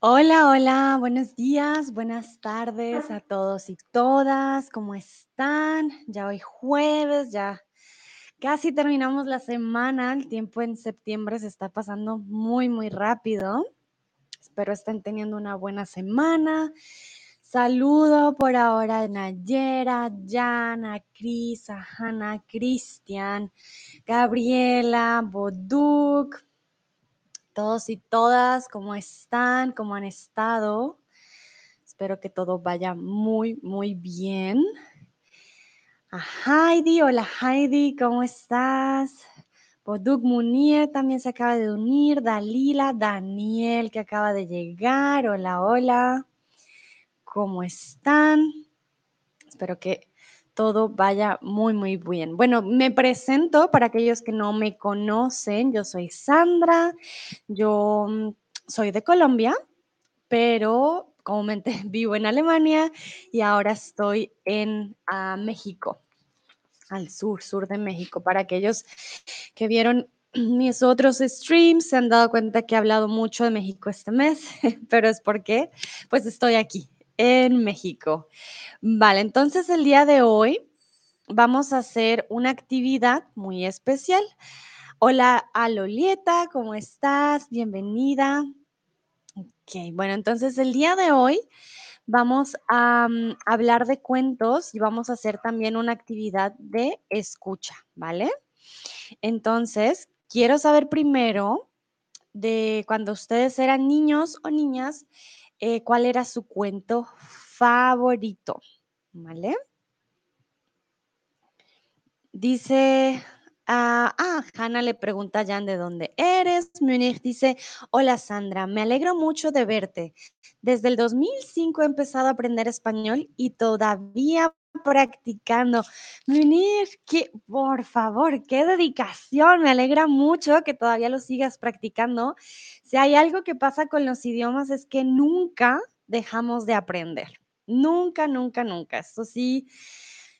Hola, hola, buenos días, buenas tardes a todos y todas, ¿cómo están? Ya hoy jueves, ya casi terminamos la semana, el tiempo en septiembre se está pasando muy, muy rápido. Espero estén teniendo una buena semana. Saludo por ahora a Nayera, Jana, Cris, a Hanna, Cristian, Gabriela, Boduk, todos y todas, ¿cómo están? ¿Cómo han estado? Espero que todo vaya muy, muy bien. A Heidi, hola Heidi, ¿cómo estás? Boduk Munir también se acaba de unir. Dalila, Daniel que acaba de llegar. Hola, hola. ¿Cómo están? Espero que todo vaya muy, muy bien. Bueno, me presento para aquellos que no me conocen. Yo soy Sandra. Yo mm, soy de Colombia, pero comúnmente vivo en Alemania y ahora estoy en ah, México, al sur, sur de México. Para aquellos que vieron mis otros streams, se han dado cuenta que he hablado mucho de México este mes, pero es porque pues estoy aquí, en México. Vale, entonces el día de hoy vamos a hacer una actividad muy especial. Hola a Lolieta, ¿cómo estás? Bienvenida. Ok, bueno, entonces el día de hoy vamos a mm, hablar de cuentos y vamos a hacer también una actividad de escucha, ¿vale? Entonces, quiero saber primero de cuando ustedes eran niños o niñas, eh, cuál era su cuento favorito, ¿vale? Dice, ah, ah, Hannah le pregunta a Jan de dónde eres. Munich dice, hola Sandra, me alegro mucho de verte. Desde el 2005 he empezado a aprender español y todavía practicando. Munich, por favor, qué dedicación. Me alegra mucho que todavía lo sigas practicando. Si hay algo que pasa con los idiomas es que nunca dejamos de aprender. Nunca, nunca, nunca. Eso sí,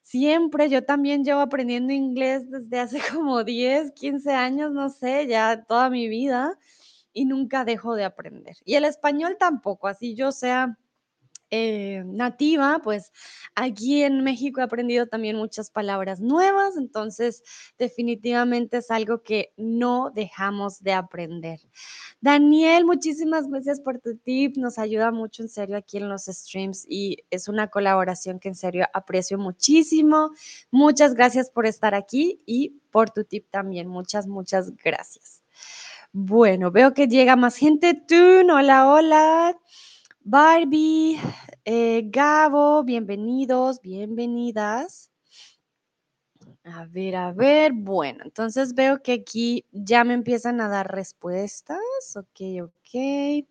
siempre, yo también llevo aprendiendo inglés desde hace como 10, 15 años, no sé, ya toda mi vida y nunca dejo de aprender. Y el español tampoco, así yo sea eh, nativa, pues aquí en México he aprendido también muchas palabras nuevas, entonces definitivamente es algo que no dejamos de aprender. Daniel, muchísimas gracias por tu tip, nos ayuda mucho en serio aquí en los streams y es una colaboración que en serio aprecio muchísimo. Muchas gracias por estar aquí y por tu tip también, muchas, muchas gracias. Bueno, veo que llega más gente. Tú, hola, hola. Barbie, eh, Gabo, bienvenidos, bienvenidas. A ver, a ver, bueno, entonces veo que aquí ya me empiezan a dar respuestas. Ok, ok.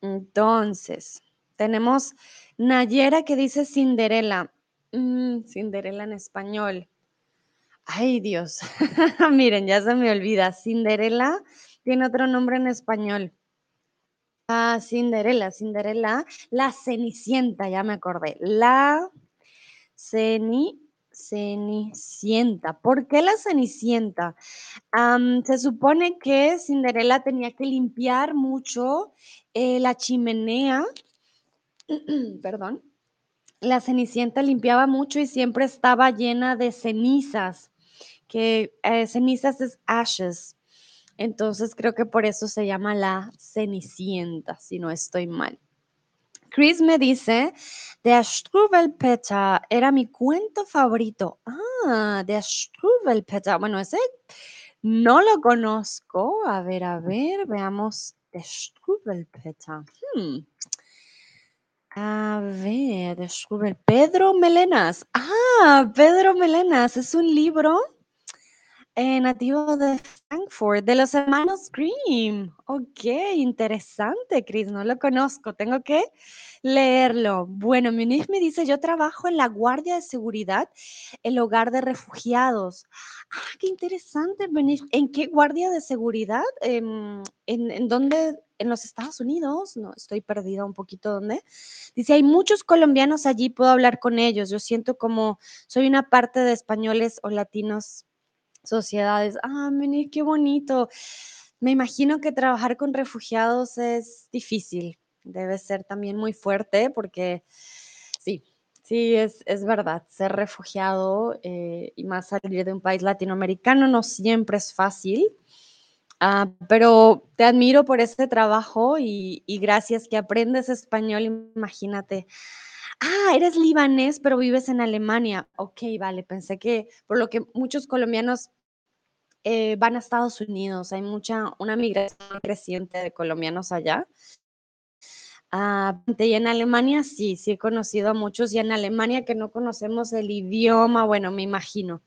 Entonces, tenemos Nayera que dice Cinderela. Mm, Cinderela en español. Ay, Dios. Miren, ya se me olvida. Cinderela tiene otro nombre en español. Ah, Cinderela, Cinderela, la Cenicienta, ya me acordé. La Ceni, Cenicienta. ¿Por qué la Cenicienta? se supone que Cinderela tenía que limpiar mucho eh, la chimenea. Perdón. La Cenicienta limpiaba mucho y siempre estaba llena de cenizas, que eh, cenizas es ashes. Entonces creo que por eso se llama la Cenicienta, si no estoy mal. Chris me dice, Der Struwelpeter era mi cuento favorito. Ah, Der Struwelpeter. Bueno, ese no lo conozco. A ver, a ver, veamos. Der Struwelpeter. Hmm. A ver, Der Strubel. Pedro Melenas. Ah, Pedro Melenas. Es un libro eh, nativo de Frankfurt, de los hermanos Grimm. Ok, interesante, Chris, no lo conozco, tengo que leerlo. Bueno, Munich me dice, yo trabajo en la Guardia de Seguridad, el hogar de refugiados. Ah, qué interesante, Munich. ¿En qué Guardia de Seguridad? Em, ¿En, en dónde? ¿En los Estados Unidos? No, estoy perdida un poquito, ¿dónde? Dice, hay muchos colombianos allí, puedo hablar con ellos. Yo siento como soy una parte de españoles o latinos sociedades. Ah, mire, qué bonito. Me imagino que trabajar con refugiados es difícil, debe ser también muy fuerte porque sí, sí, es, es verdad, ser refugiado eh, y más salir de un país latinoamericano no siempre es fácil. Ah, pero te admiro por este trabajo y, y gracias que aprendes español, imagínate. Ah, eres libanés, pero vives en Alemania. Ok, vale, pensé que por lo que muchos colombianos eh, van a Estados Unidos, hay mucha, una migración creciente de colombianos allá. Ah, y en Alemania sí, sí he conocido a muchos y en Alemania que no conocemos el idioma, bueno, me imagino,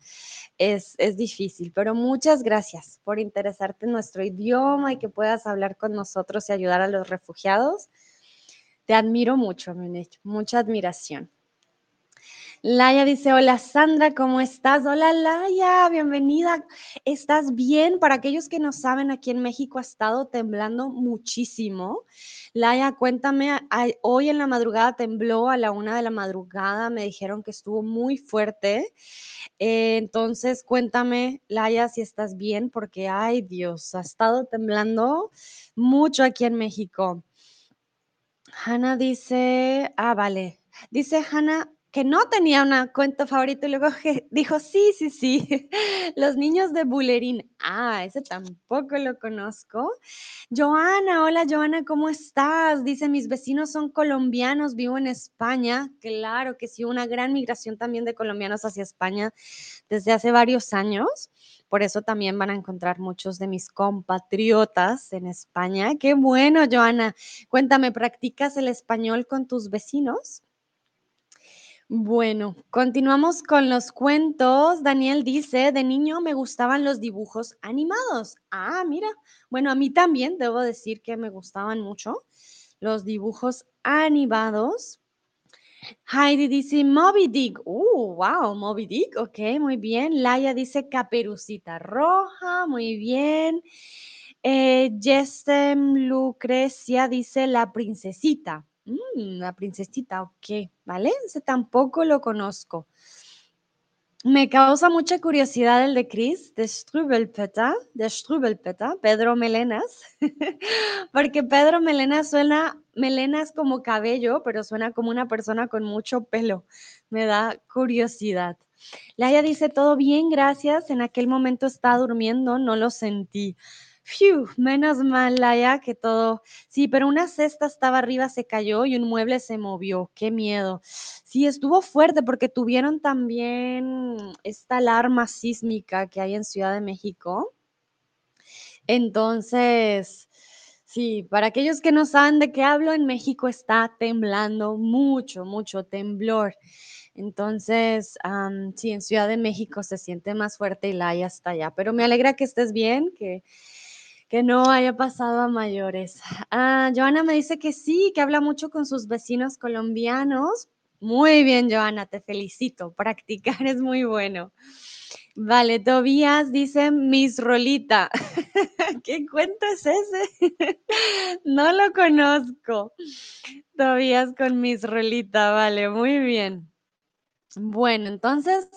es, es difícil, pero muchas gracias por interesarte en nuestro idioma y que puedas hablar con nosotros y ayudar a los refugiados. Te admiro mucho, mucha admiración. Laia dice, hola Sandra, ¿cómo estás? Hola Laia, bienvenida. ¿Estás bien? Para aquellos que no saben, aquí en México ha estado temblando muchísimo. Laia, cuéntame, hoy en la madrugada tembló a la una de la madrugada, me dijeron que estuvo muy fuerte. Eh, entonces, cuéntame, Laia, si estás bien, porque, ay Dios, ha estado temblando mucho aquí en México. Hanna dice, ah, vale. Dice Hanna, que no tenía una cuenta favorita y luego dijo, sí, sí, sí, los niños de Bulerín. Ah, ese tampoco lo conozco. Joana, hola Joana, ¿cómo estás? Dice, mis vecinos son colombianos, vivo en España. Claro que sí, una gran migración también de colombianos hacia España desde hace varios años. Por eso también van a encontrar muchos de mis compatriotas en España. Qué bueno, Joana. Cuéntame, ¿practicas el español con tus vecinos? Bueno, continuamos con los cuentos. Daniel dice, de niño me gustaban los dibujos animados. Ah, mira, bueno, a mí también debo decir que me gustaban mucho los dibujos animados. Heidi dice Moby Dick. Uh, wow, Moby Dick. Ok, muy bien. Laia dice Caperucita Roja. Muy bien. Eh, Lucrecia dice La Princesita. Mm, la princesita, ok, ¿vale? Ese tampoco lo conozco. Me causa mucha curiosidad el de Chris, de Strubelpeter, de Strubelpeter, Pedro Melenas, porque Pedro Melenas suena, melenas como cabello, pero suena como una persona con mucho pelo. Me da curiosidad. Laia dice, todo bien, gracias. En aquel momento estaba durmiendo, no lo sentí. Fiu, menos mal, Laia, que todo. Sí, pero una cesta estaba arriba, se cayó y un mueble se movió. Qué miedo. Sí, estuvo fuerte porque tuvieron también esta alarma sísmica que hay en Ciudad de México. Entonces, sí, para aquellos que no saben de qué hablo, en México está temblando mucho, mucho temblor. Entonces, sí, en Ciudad de México se siente más fuerte y Laia está allá. Pero me alegra que estés bien, que que no haya pasado a mayores. Ah, Joana me dice que sí, que habla mucho con sus vecinos colombianos. Muy bien, Joana, te felicito. Practicar es muy bueno. Vale, Tobías dice Miss Rolita. ¿Qué cuento es ese? no lo conozco. Tobías con Miss Rolita, vale, muy bien. Bueno, entonces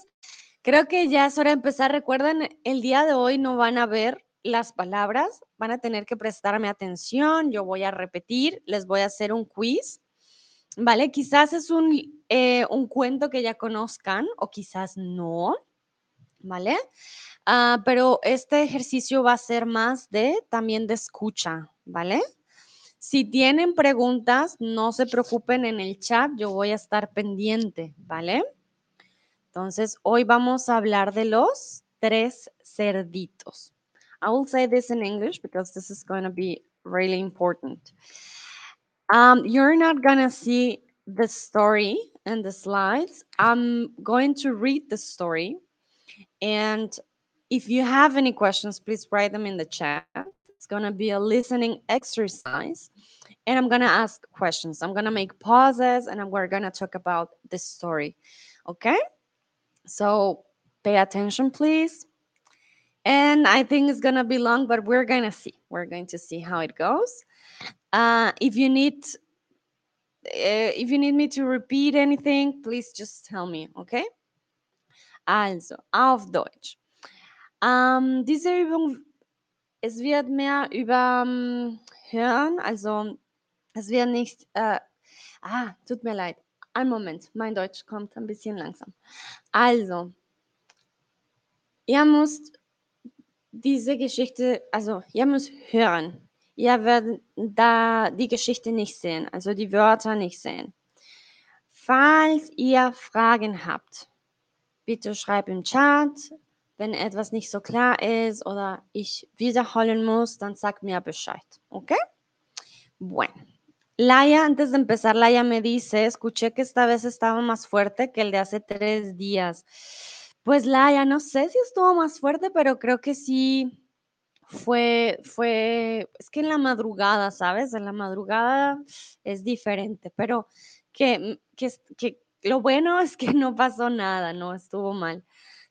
creo que ya es hora de empezar. Recuerden, el día de hoy no van a ver las palabras, van a tener que prestarme atención, yo voy a repetir, les voy a hacer un quiz, ¿vale? Quizás es un, eh, un cuento que ya conozcan o quizás no, ¿vale? Ah, pero este ejercicio va a ser más de también de escucha, ¿vale? Si tienen preguntas, no se preocupen en el chat, yo voy a estar pendiente, ¿vale? Entonces, hoy vamos a hablar de los tres cerditos. I will say this in English because this is going to be really important. Um, you're not going to see the story and the slides. I'm going to read the story. And if you have any questions, please write them in the chat. It's going to be a listening exercise. And I'm going to ask questions. I'm going to make pauses and we're going to talk about the story. Okay? So pay attention, please. And I think it's to be long, but we're to see. We're going to see how it goes. Uh, if you need uh, if you need me to repeat anything, please just tell me, okay? Also, auf Deutsch. Um, diese Übung es wird mehr über mm, hören, also es wird nicht, äh, ah, tut mir leid, ein Moment, mein Deutsch kommt ein bisschen langsam. Also, ihr müsst diese Geschichte, also ihr müsst hören. Ihr werdet da die Geschichte nicht sehen, also die Wörter nicht sehen. Falls ihr Fragen habt, bitte schreibt im Chat. Wenn etwas nicht so klar ist oder ich wiederholen muss, dann sagt mir Bescheid. ¿Ok? Bueno. Laia, antes de empezar, Laia me dice, escuché que esta vez estaba más fuerte que el de hace tres días. Pues Laia, no sé si estuvo más fuerte, pero creo que sí fue, fue, es que en la madrugada, ¿sabes? En la madrugada es diferente, pero que, que, que lo bueno es que no pasó nada, no estuvo mal,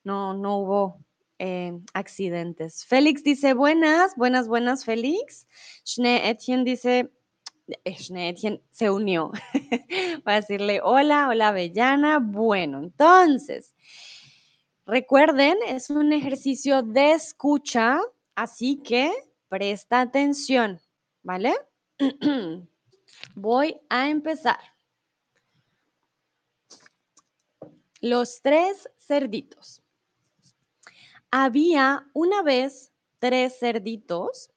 no, no hubo eh, accidentes. Félix dice, buenas, buenas, buenas, Félix. Schnee Etienne dice, Etienne se unió para decirle hola, hola Bellana. Bueno, entonces, recuerden, es un ejercicio de escucha, así que presta atención, ¿vale? Voy a empezar. Los tres cerditos. Había una vez tres cerditos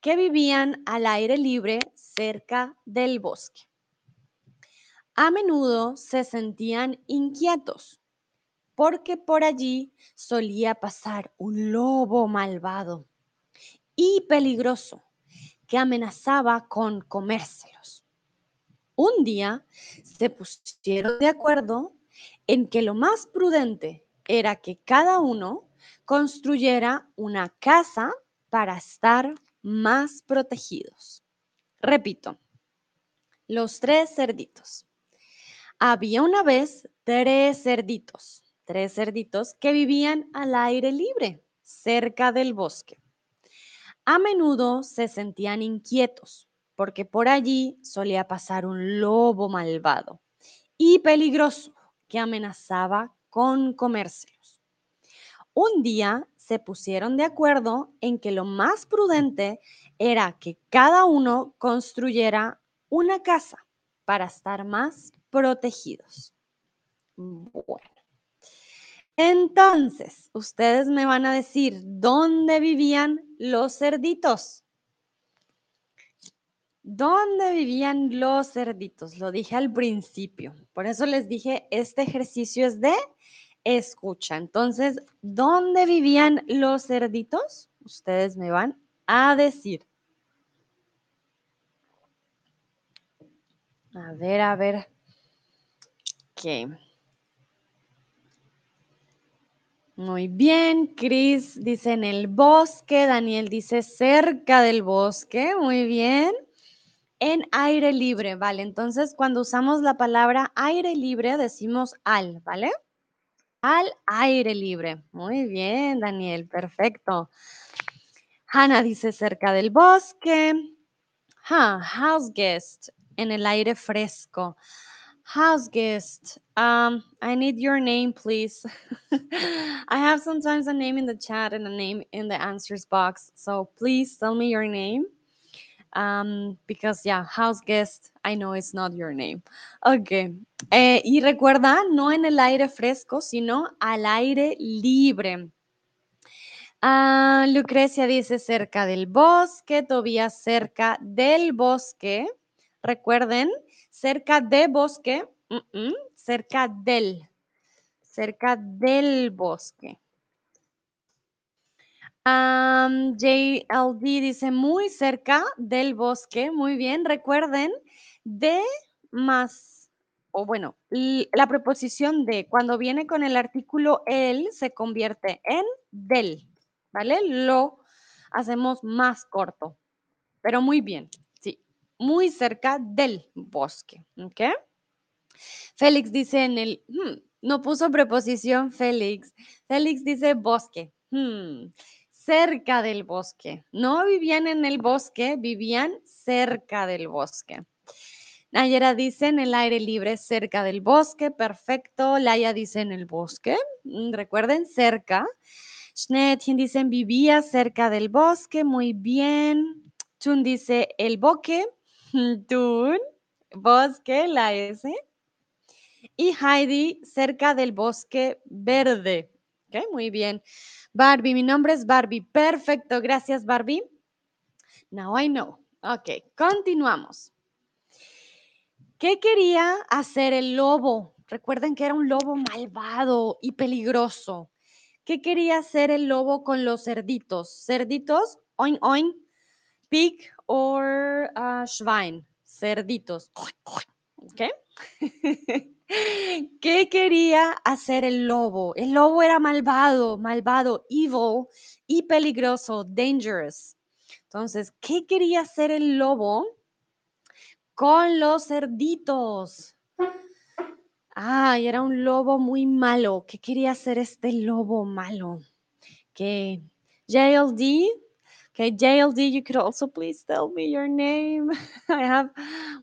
que vivían al aire libre cerca del bosque. A menudo se sentían inquietos porque por allí solía pasar un lobo malvado y peligroso que amenazaba con comérselos. Un día se pusieron de acuerdo en que lo más prudente era que cada uno construyera una casa para estar más protegidos. Repito, los tres cerditos. Había una vez tres cerditos, tres cerditos que vivían al aire libre, cerca del bosque. A menudo se sentían inquietos porque por allí solía pasar un lobo malvado y peligroso que amenazaba con comérselos. Un día se pusieron de acuerdo en que lo más prudente era que cada uno construyera una casa para estar más protegidos. Bueno. Entonces, ustedes me van a decir dónde vivían los cerditos. ¿Dónde vivían los cerditos? Lo dije al principio. Por eso les dije, este ejercicio es de escucha. Entonces, ¿dónde vivían los cerditos? Ustedes me van a decir. A ver, a ver. ¿Qué? Muy bien, Cris dice en el bosque, Daniel dice cerca del bosque, muy bien. En aire libre, ¿vale? Entonces, cuando usamos la palabra aire libre, decimos al, ¿vale? Al aire libre. Muy bien, Daniel, perfecto. Hannah dice cerca del bosque. house guest, en el aire fresco. House guest, um, I need your name, please. I have sometimes a name in the chat and a name in the answers box. So please tell me your name. Um, because yeah, house guest, I know it's not your name. Ok. Eh, y recuerda, no en el aire fresco, sino al aire libre. Ah, Lucrecia dice cerca del bosque, Tobías cerca del bosque. Recuerden, cerca de bosque, cerca del, cerca del bosque. JLD dice muy cerca del bosque. Muy bien. Recuerden de más, o bueno, la preposición de cuando viene con el artículo el se convierte en del. ¿Vale? Lo hacemos más corto. Pero muy bien. Muy cerca del bosque. ¿Ok? Félix dice en el. Hmm, no puso preposición Félix. Félix dice bosque. Hmm cerca del bosque. No vivían en el bosque, vivían cerca del bosque. Nayera dice en el aire libre, cerca del bosque, perfecto. Laia dice en el bosque, mm, recuerden, cerca. Schnetchen dice, vivía cerca del bosque, muy bien. Tun dice, el bosque. Tun, bosque, la S. Y Heidi, cerca del bosque verde. Ok, muy bien. Barbie, mi nombre es Barbie. Perfecto, gracias Barbie. Now I know. Ok, continuamos. ¿Qué quería hacer el lobo? Recuerden que era un lobo malvado y peligroso. ¿Qué quería hacer el lobo con los cerditos? Cerditos, oin oin, pig or uh, Schwein, cerditos. ¿Ok? ¿Qué quería hacer el lobo? El lobo era malvado, malvado, evil y peligroso, dangerous. Entonces, ¿qué quería hacer el lobo con los cerditos? Ay, era un lobo muy malo. ¿Qué quería hacer este lobo malo? Que JLD, okay, JLD, you could also please tell me your name. I have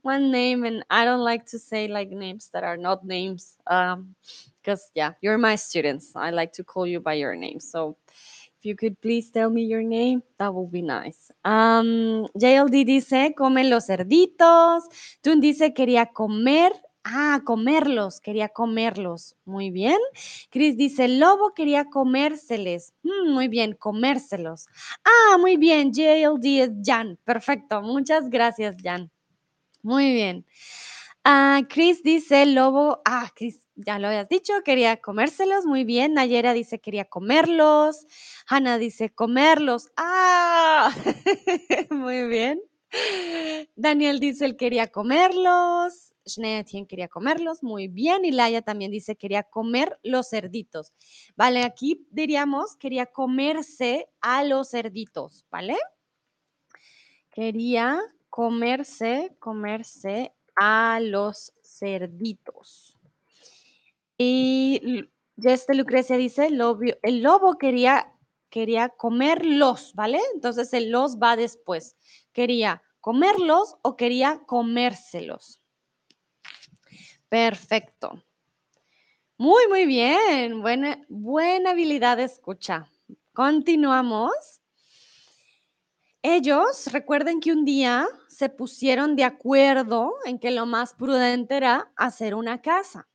one name and I don't like to say like names that are not names. Um, because yeah, you're my students. I like to call you by your name. So if you could please tell me your name, that would be nice. Um, JLD dice, come los cerditos. Tun dice, quería comer Ah, comerlos, quería comerlos. Muy bien. Chris dice, el lobo quería comérseles. Mm, muy bien, comérselos. Ah, muy bien. JLD es Jan. Perfecto. Muchas gracias, Jan. Muy bien. Ah, Chris dice, el lobo. Ah, Chris, ya lo habías dicho, quería comérselos. Muy bien. Nayera dice, quería comerlos. Hannah dice, comerlos. Ah, muy bien. Daniel dice, él quería comerlos. Schneetien quería comerlos, muy bien. Y Laia también dice quería comer los cerditos. Vale, aquí diríamos quería comerse a los cerditos, ¿vale? Quería comerse, comerse a los cerditos. Y este Lucrecia dice, el lobo quería, quería comerlos, ¿vale? Entonces el los va después. Quería comerlos o quería comérselos. Perfecto. Muy, muy bien. Buena, buena habilidad de escucha. Continuamos. Ellos, recuerden que un día se pusieron de acuerdo en que lo más prudente era hacer una casa.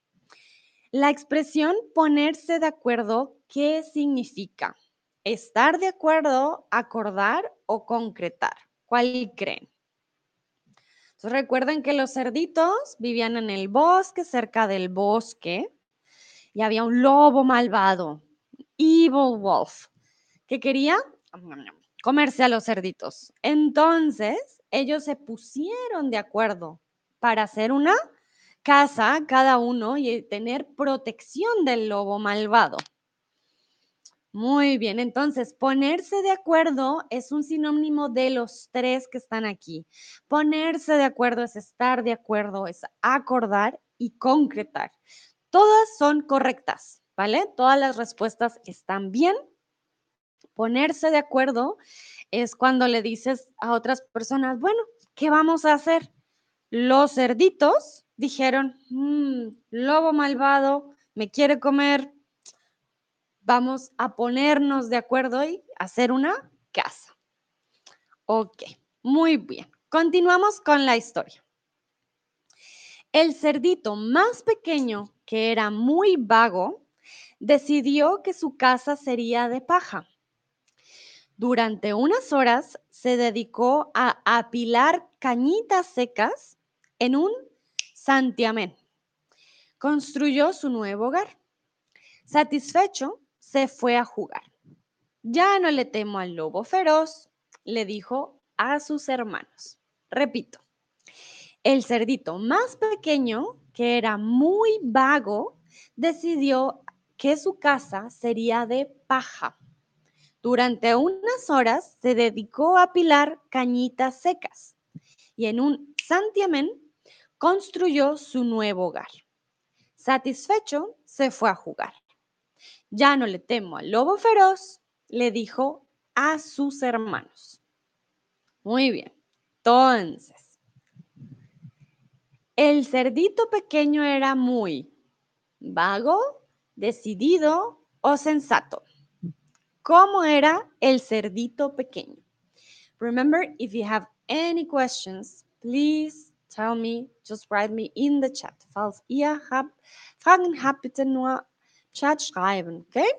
La expresión ponerse de acuerdo, ¿qué significa? Estar de acuerdo, acordar o concretar. ¿Cuál creen? Recuerden que los cerditos vivían en el bosque, cerca del bosque, y había un lobo malvado, evil wolf, que quería comerse a los cerditos. Entonces, ellos se pusieron de acuerdo para hacer una casa cada uno y tener protección del lobo malvado. Muy bien, entonces ponerse de acuerdo es un sinónimo de los tres que están aquí. Ponerse de acuerdo es estar de acuerdo, es acordar y concretar. Todas son correctas, ¿vale? Todas las respuestas están bien. Ponerse de acuerdo es cuando le dices a otras personas, bueno, ¿qué vamos a hacer? Los cerditos dijeron, mm, lobo malvado, me quiere comer, vamos a ponernos de acuerdo y hacer una casa. Ok, muy bien. Continuamos con la historia. El cerdito más pequeño, que era muy vago, decidió que su casa sería de paja. Durante unas horas se dedicó a apilar cañitas secas en un santiamén. Construyó su nuevo hogar. Satisfecho, se fue a jugar. Ya no le temo al lobo feroz, le dijo a sus hermanos. Repito, el cerdito más pequeño, que era muy vago, decidió que su casa sería de paja. Durante unas horas se dedicó a pilar cañitas secas y en un santiamén construyó su nuevo hogar. Satisfecho, se fue a jugar. Ya no le temo al lobo feroz, le dijo a sus hermanos. Muy bien. Entonces, el cerdito pequeño era muy vago, decidido o sensato. ¿cómo era el cerdito pequeño? Remember, if you have any questions, please tell me, just write me in the chat. Falls ihr habt Fragen habt, bitte nur Chat schreiben, okay?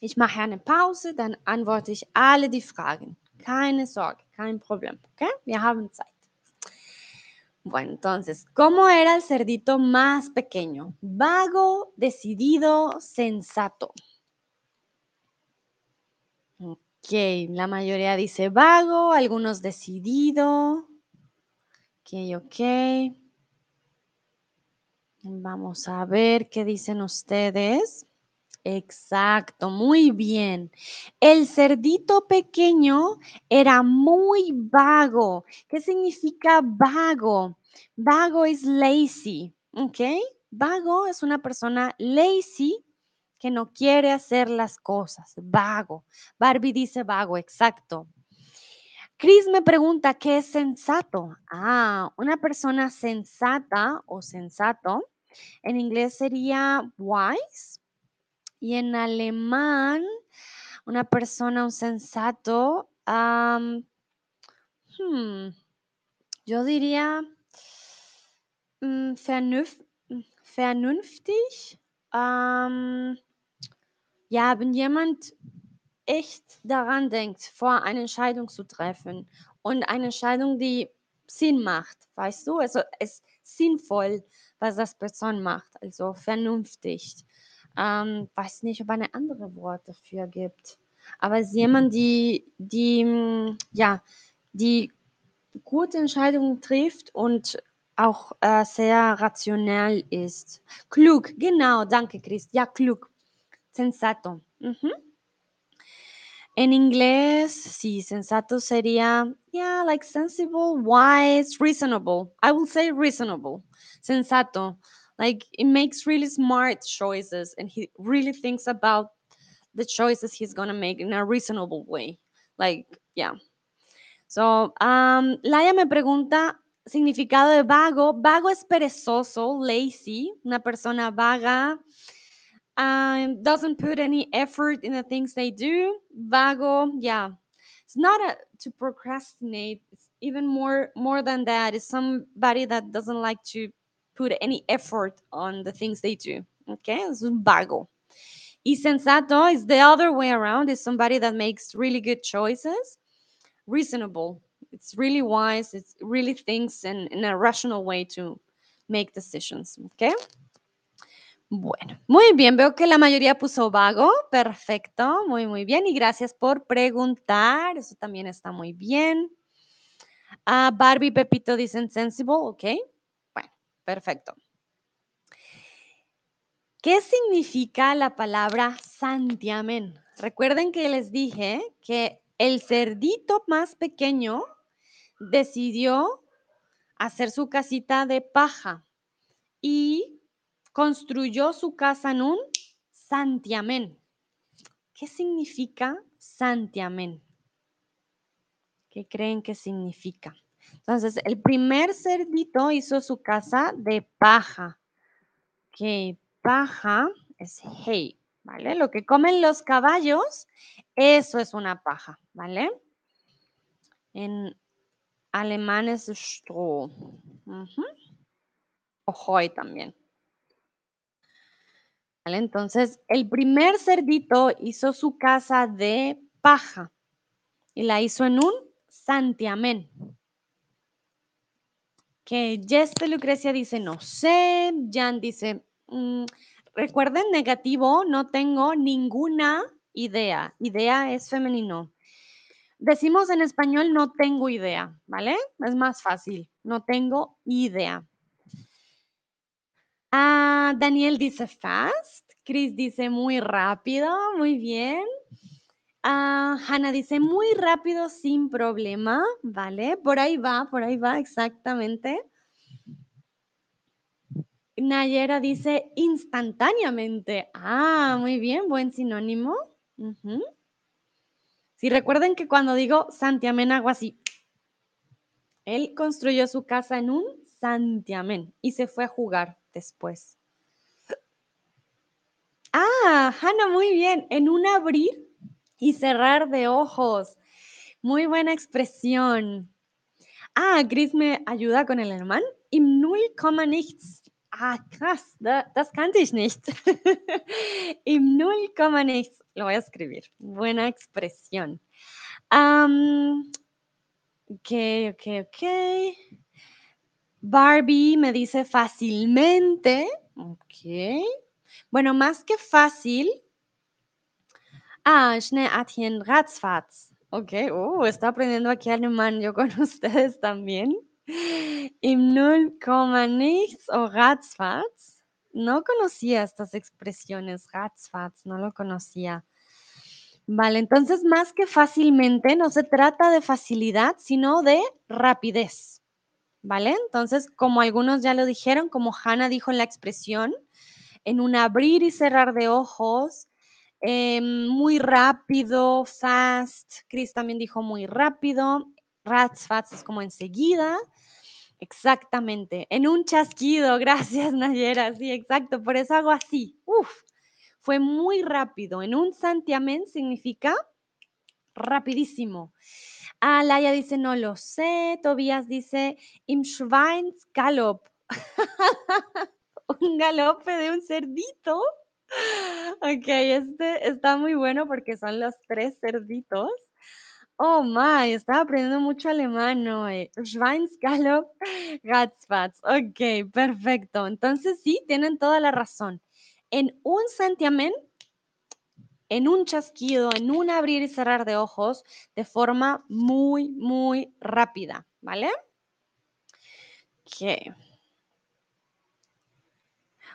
Ich mache eine Pause, dann antworte ich alle die Fragen. Keine Sorge, kein Problem, okay? Wir haben Zeit. Bueno, entonces, ¿cómo era el cerdito más pequeño? Vago, decidido, sensato. Ok, la mayoría dice vago, algunos decidido. Ok, ok. Vamos a ver qué dicen ustedes. Exacto, muy bien. El cerdito pequeño era muy vago. ¿Qué significa vago? Vago es lazy, ¿ok? Vago es una persona lazy que no quiere hacer las cosas. Vago. Barbie dice vago, exacto. Chris me pregunta, ¿qué es sensato? Ah, una persona sensata o sensato en inglés sería wise y en alemán una persona, un sensato, um, hmm, yo diría um, vernünf, vernünftig. Um, ja, wenn jemand echt daran denkt, vor eine Entscheidung zu treffen und eine Entscheidung, die Sinn macht, weißt du, also es sinnvoll, was das Person macht, also vernünftig. Ähm, weiß nicht, ob ein anderes Wort dafür gibt. Aber es ist jemand, die, die, ja, die gute Entscheidungen trifft und auch äh, sehr rationell ist. Klug, genau, danke, Chris. Ja, klug. Sensato. Mhm. En inglés, sí, sensato sería, yeah, like sensible, wise, reasonable. I will say reasonable. Sensato. Like he makes really smart choices and he really thinks about the choices he's gonna make in a reasonable way. Like, yeah. So, um, Laia me pregunta significado de vago. Vago es perezoso, lazy, una persona vaga. Um, doesn't put any effort in the things they do. Vago, yeah. It's not a, to procrastinate. It's even more more than that. It's somebody that doesn't like to any effort on the things they do. Okay, es un vago. Y sensato is the other way around. Is somebody that makes really good choices. Reasonable. It's really wise. It really thinks in, in a rational way to make decisions. Okay. Bueno, muy bien. Veo que la mayoría puso vago. Perfecto. Muy, muy bien. Y gracias por preguntar. Eso también está muy bien. Ah, Barbie Pepito dicen sensible. Ok. Perfecto. ¿Qué significa la palabra santiamén? Recuerden que les dije que el cerdito más pequeño decidió hacer su casita de paja y construyó su casa en un santiamén. ¿Qué significa santiamén? ¿Qué creen que significa? Entonces, el primer cerdito hizo su casa de paja. Que paja es hay, ¿vale? Lo que comen los caballos, eso es una paja, ¿vale? En alemán es Stroh. Ujú. O también. ¿Vale? Entonces, el primer cerdito hizo su casa de paja y la hizo en un santiamén. De Lucrecia dice, no sé. Jan dice, mm, recuerden, negativo, no tengo ninguna idea. Idea es femenino. Decimos en español, no tengo idea, ¿vale? Es más fácil. No tengo idea. Ah, Daniel dice fast. Chris dice muy rápido. Muy bien. Ah, Hanna dice muy rápido, sin problema. Vale, por ahí va, por ahí va, exactamente. Nayera dice instantáneamente. Ah, muy bien, buen sinónimo. Ujú. Sí, recuerden que cuando digo santiamén hago así. Él construyó su casa en un santiamén y se fue a jugar después. Ah, Hanna, muy bien. En un abrir Y cerrar de ojos. Muy buena expresión. Ah, Chris me ayuda con el alemán. Im null Komma nichts. Ah, krass, das kannte ich nicht. Im null Komma nichts. Lo voy a escribir. Buena expresión. ok, ok, ok. Barbie me dice fácilmente. Ok. Bueno, más que fácil. Ah, schnell atien ratzfatz. Ok, uh, está aprendiendo aquí alemán yo con ustedes también. Im null nichts o ratzfatz. No conocía estas expresiones, ratzfatz, no lo conocía. Vale, entonces más que fácilmente, no se trata de facilidad, sino de rapidez. ¿Vale? Entonces, como algunos ya lo dijeron, como Hannah dijo en la expresión, en un abrir y cerrar de ojos, em, muy rápido, fast. Chris también dijo muy rápido. Ratzfatz es como enseguida. Exactamente. En un chasquido. Gracias, Nayera. Sí, exacto. Por eso hago así. Uf. Fue muy rápido. En un santiamén significa rapidísimo. Alaya dice, no lo sé. Tobías dice, im Schweinsgalopp. un galope de un cerdito. Ok, este está muy bueno porque son los tres cerditos. Oh my, estaba aprendiendo mucho alemán hoy. Schweinsgalopp, Ratzfatz. Ok, perfecto. Entonces sí, tienen toda la razón. En un santiamén, en un chasquido, en un abrir y cerrar de ojos, de forma muy, muy rápida, ¿vale? Ok.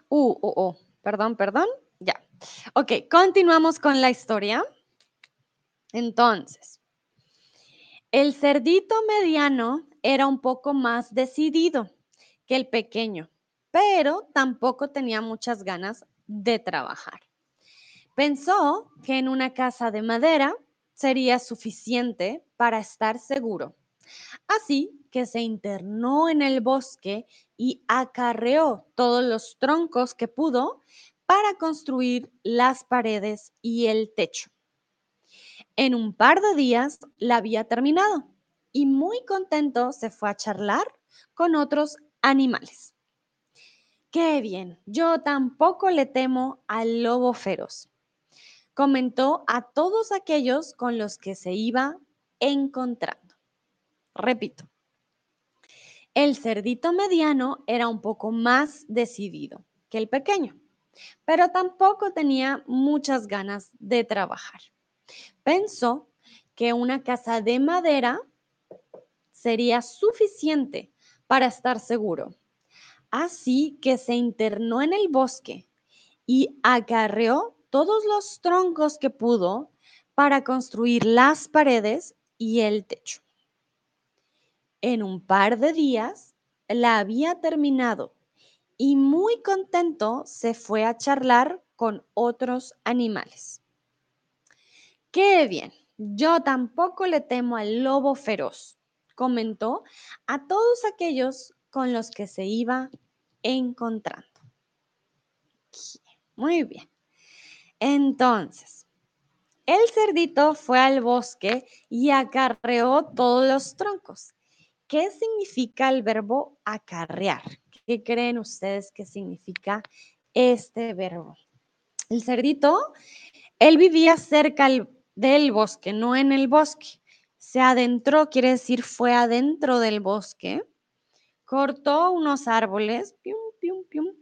Uh, uh, uh, perdón, perdón. Ok, continuamos con la historia. Entonces, el cerdito mediano era un poco más decidido que el pequeño, pero tampoco tenía muchas ganas de trabajar. Pensó que en una casa de madera sería suficiente para estar seguro. Así que se internó en el bosque y acarreó todos los troncos que pudo para construir las paredes y el techo. En un par de días la había terminado y muy contento se fue a charlar con otros animales. Qué bien, yo tampoco le temo al lobo feroz, comentó a todos aquellos con los que se iba encontrando. Repito, el cerdito mediano era un poco más decidido que el pequeño, pero tampoco tenía muchas ganas de trabajar. Pensó que una casa de madera sería suficiente para estar seguro. Así que se internó en el bosque y agarreó todos los troncos que pudo para construir las paredes y el techo. En un par de días la había terminado y muy contento se fue a charlar con otros animales. Qué bien, yo tampoco le temo al lobo feroz, comentó a todos aquellos con los que se iba encontrando. Muy bien. Entonces, el cerdito fue al bosque y acarreó todos los troncos. ¿Qué significa el verbo acarrear? ¿Qué creen ustedes que significa este verbo? El cerdito, él vivía cerca del bosque, no en el bosque. Se adentró, quiere decir fue adentro del bosque, cortó unos árboles pium, pium,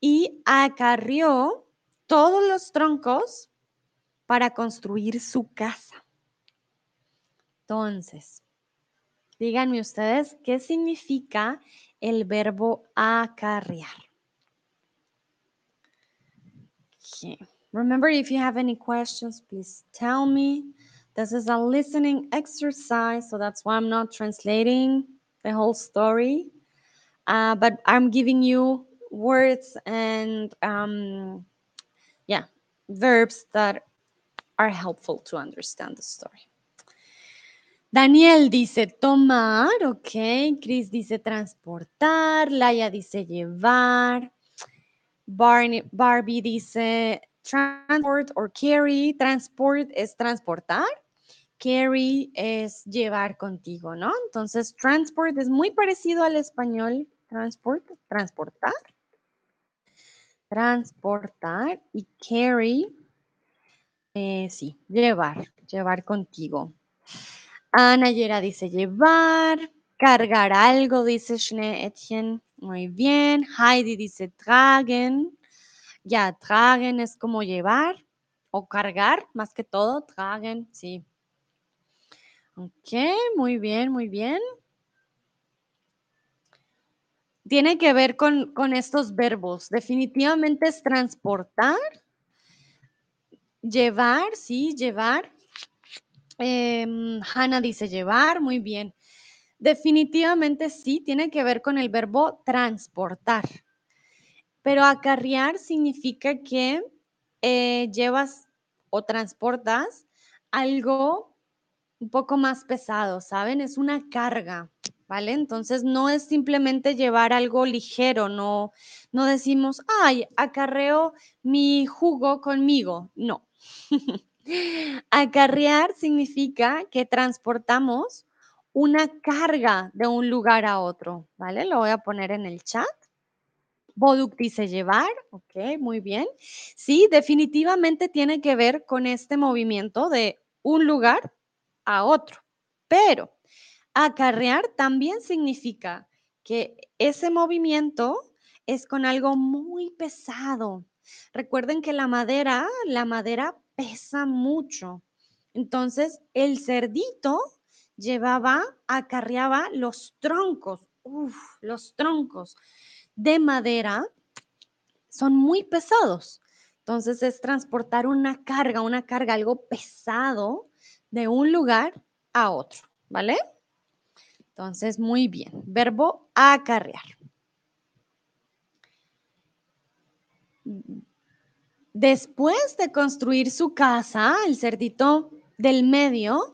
y acarrió todos los troncos para construir su casa. Entonces, díganme ustedes qué significa el verbo acarrear. Remember, if you have any questions, please tell me. This is a listening exercise, so that's why I'm not translating the whole story. Uh, but I'm giving you words and, um, yeah, verbs that are helpful to understand the story. Daniel dice tomar, ok. Chris dice transportar. Laia dice llevar. Barbie dice transport or carry. Transport es transportar. Carry es llevar contigo, ¿no? Entonces, transport es muy parecido al español. Transport, transportar. Transportar y carry, eh, sí, llevar, llevar contigo. Ana Yera dice llevar, cargar algo, dice Schnee Etienne. Muy bien. Heidi dice tragen. Ya, tragen es como llevar o cargar, más que todo, tragen, sí. Ok, muy bien, muy bien. Tiene que ver con, con estos verbos. Definitivamente es transportar, llevar, sí, llevar. Em, Hannah dice llevar, muy bien. Definitivamente sí, tiene que ver con el verbo transportar. Pero acarrear significa que eh, llevas o transportas algo un poco más pesado, ¿saben? Es una carga, ¿vale? Entonces no es simplemente llevar algo ligero, no, no decimos, ay, acarreo mi jugo conmigo. No. Acarrear significa que transportamos una carga de un lugar a otro, ¿vale? Lo voy a poner en el chat. Boduk dice llevar, ok, muy bien. Sí, definitivamente tiene que ver con este movimiento de un lugar a otro, pero acarrear también significa que ese movimiento es con algo muy pesado. Recuerden que la madera, la madera pesa mucho. Entonces, el cerdito llevaba, acarreaba los troncos, uf, los troncos de madera son muy pesados. Entonces es transportar una carga, una carga, algo pesado de un lugar a otro, ¿vale? Entonces, muy bien. Verbo acarrear. Después de construir su casa, el cerdito del medio,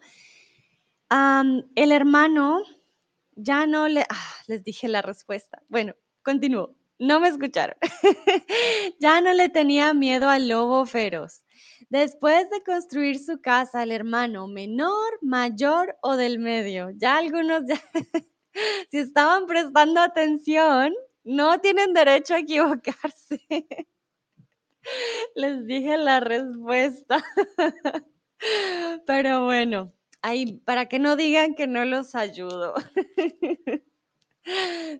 el hermano ya no le... Ah, les dije la respuesta. Bueno, continúo. No me escucharon. ya no le tenía miedo al lobo feroz. Después de construir su casa, el hermano menor, mayor o del medio. Ya algunos, ya, si estaban prestando atención, no tienen derecho a equivocarse. Les dije la respuesta. Pero bueno, ahí, para que no digan que no los ayudo.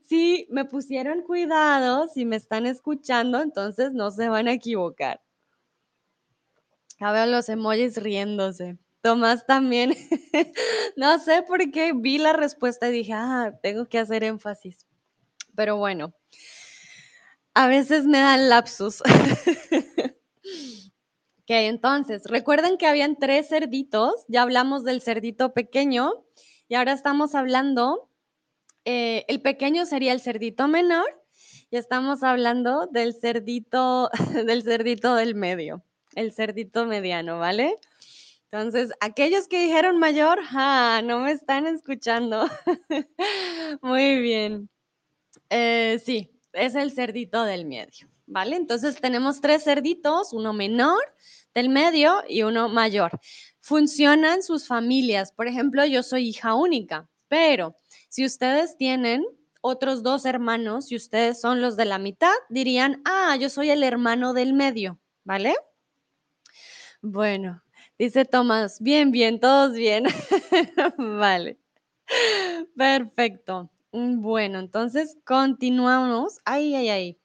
Sí, me pusieron cuidado, si me están escuchando, entonces no se van a equivocar. Ya veo los emojis riéndose. Tomás también. no sé por qué vi la respuesta y dije, ah, tengo que hacer énfasis. Pero bueno, a veces me dan lapsus. ok, entonces, recuerden que habían tres cerditos. Ya hablamos del cerdito pequeño y ahora estamos hablando eh, el pequeño sería el cerdito menor y estamos hablando del cerdito, del cerdito del medio, el cerdito mediano, ¿vale? Entonces, aquellos que dijeron mayor, ah, no me están escuchando. Muy bien. Eh, sí, es el cerdito del medio, ¿vale? Entonces tenemos tres cerditos, uno menor del medio y uno mayor. Funcionan sus familias. Por ejemplo, yo soy hija única, pero si ustedes tienen otros dos hermanos y ustedes son los de la mitad, dirían, ah, yo soy el hermano del medio, ¿vale? Bueno, dice Tomás, bien, bien, todos bien. vale. Perfecto. Mm, bueno, entonces continuamos. Ay, ay, ay.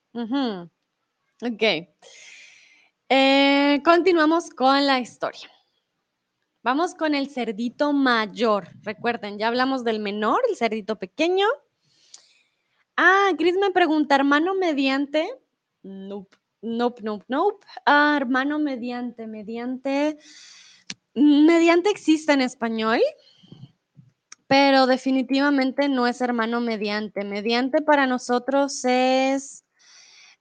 Ok. Eh, continuamos con la historia. Vamos con el cerdito mayor. Recuerden, ya hablamos del menor, el cerdito pequeño. Ah, Chris me pregunta, hermano mediante. Nope, nope, nope, nope. Ah, hermano mediante, mediante. Mediante existe en español, pero definitivamente no es hermano mediante. Mediante para nosotros es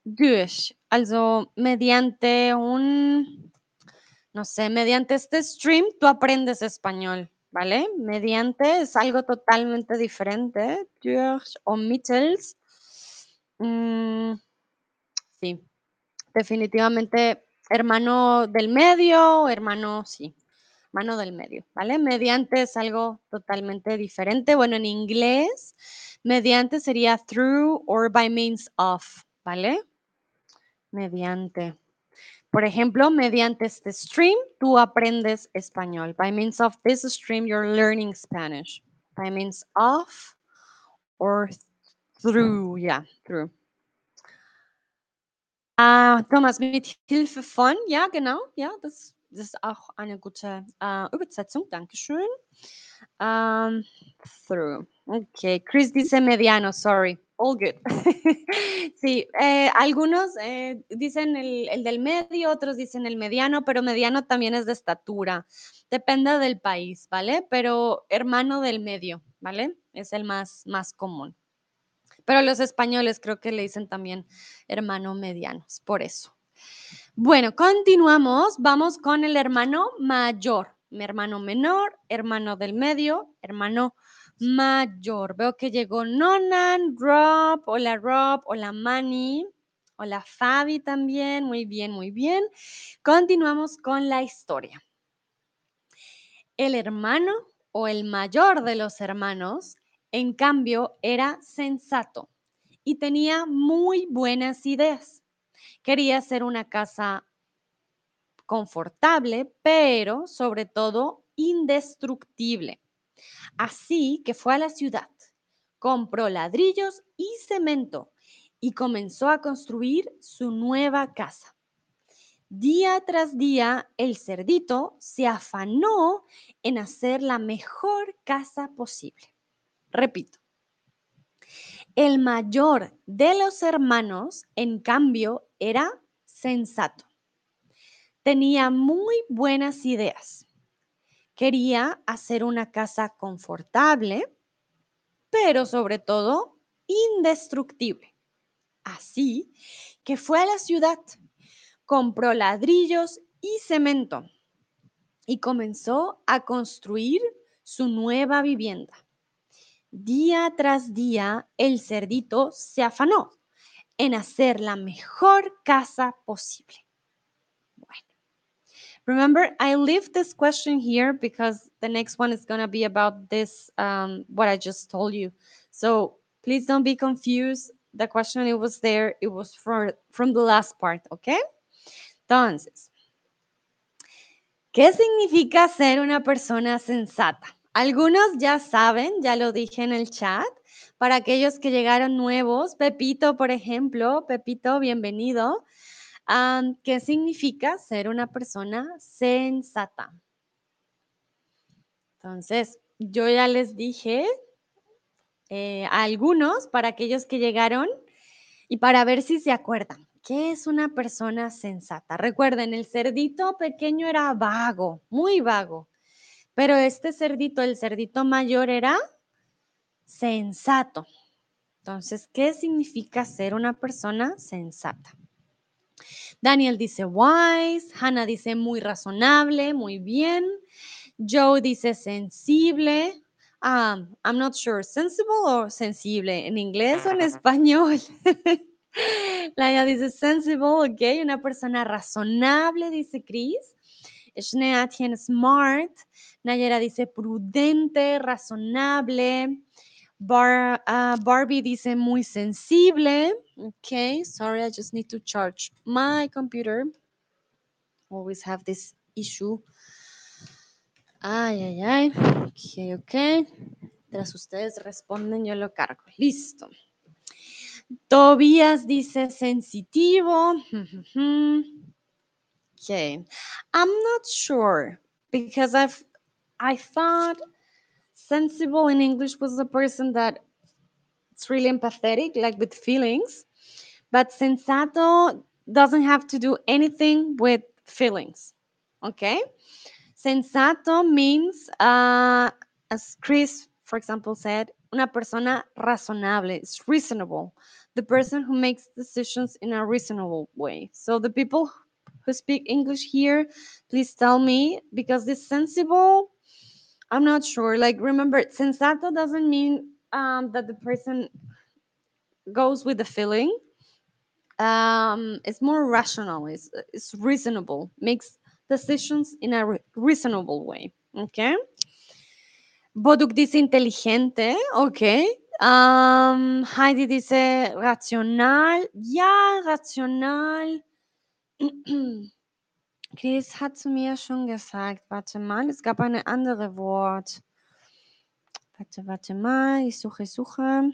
durch, also mediante un no sé, mediante este stream tú aprendes español, ¿vale? Mediante es algo totalmente diferente. o mittels. Mm, sí, definitivamente hermano del medio, hermano, sí, hermano del medio, ¿vale? Mediante es algo totalmente diferente. Bueno, en inglés, mediante sería through or by means of, ¿vale? Mediante. Por ejemplo, mediante este stream, tú aprendes español. By means of this stream, you're learning Spanish. By means of or through, yeah, through. Ah, Thomas, mit Hilfe von, ja, genau, ja, das, das ist auch eine gute äh, Übersetzung, Dankeschön. Um, through. Ok, Chris dice mediano, sorry. All good. sí, eh, algunos eh, dicen el, el, del medio, otros dicen el mediano, pero mediano también es de estatura. Depende del país, ¿vale? Pero hermano del medio, ¿vale? Es el más, más común. Pero los españoles creo que le dicen también hermano medianos, por eso. Bueno, continuamos. Vamos con el hermano mayor. Mi hermano menor, hermano del medio, hermano mayor. Veo que llegó Nonan, Rob, hola Rob, hola Manny, hola Fabi también, muy bien, muy bien. Continuamos con la historia. El hermano o el mayor de los hermanos, en cambio, era sensato y tenía muy buenas ideas. Quería hacer una casa confortable, pero sobre todo indestructible. Así que fue a la ciudad, compró ladrillos y cemento y comenzó a construir su nueva casa. Día tras día, el cerdito se afanó en hacer la mejor casa posible. Repito, el mayor de los hermanos, en cambio, era sensato. Tenía muy buenas ideas quería hacer una casa confortable, pero sobre todo indestructible. Así que fue a la ciudad, compró ladrillos y cemento y comenzó a construir su nueva vivienda. Día tras día, el cerdito se afanó en hacer la mejor casa posible. Remember, I leave this question here because the next one is going to be about this, um, what I just told you. So please don't be confused. The question it was there, it was from the last part, okay? Entonces, ¿qué significa ser una persona sensata? Algunos ya saben, ya lo dije en el chat. Para aquellos que llegaron nuevos, Pepito, por ejemplo, Pepito, bienvenido. ¿Qué significa ser una persona sensata? Entonces, yo ya les dije eh, a algunos, para aquellos que llegaron, y para ver si se acuerdan, ¿qué es una persona sensata? Recuerden, el cerdito pequeño era vago, muy vago, pero este cerdito, el cerdito mayor, era sensato. Entonces, ¿qué significa ser una persona sensata? Daniel dice wise, Hannah dice muy razonable, muy bien. Joe dice sensible. Um, I'm not sure, sensible o sensible, en inglés o en español. Laia dice sensible, ok, una persona razonable, dice Chris. Shnea tiene smart. Nayera dice prudente, razonable. Bar, uh, Barbie dice muy sensible. Okay, sorry, I just need to charge my computer. Always have this issue. Ay, ay, ay. Ok, ok. Tras ustedes responden, yo lo cargo. Listo. Tobias dice sensitivo. okay. I'm not sure because I've I thought sensible in English was a person that it's really empathetic, like with feelings. But sensato doesn't have to do anything with feelings. Okay? Sensato means, uh, as Chris, for example, said, una persona razonable. It's reasonable. The person who makes decisions in a reasonable way. So the people who speak English here, please tell me because this sensible, I'm not sure. Like, remember, sensato doesn't mean um, that the person goes with the feeling um, it's more rational, it's, it's reasonable, makes decisions in a re- reasonable way. Okay. Boduk dice inteligente, ok. Um, Heidi dice rational, ja, rational. Chris hat zu mir schon gesagt, warte mal, es gab eine andere Wort. Warte, warte mal, ich suche, suche.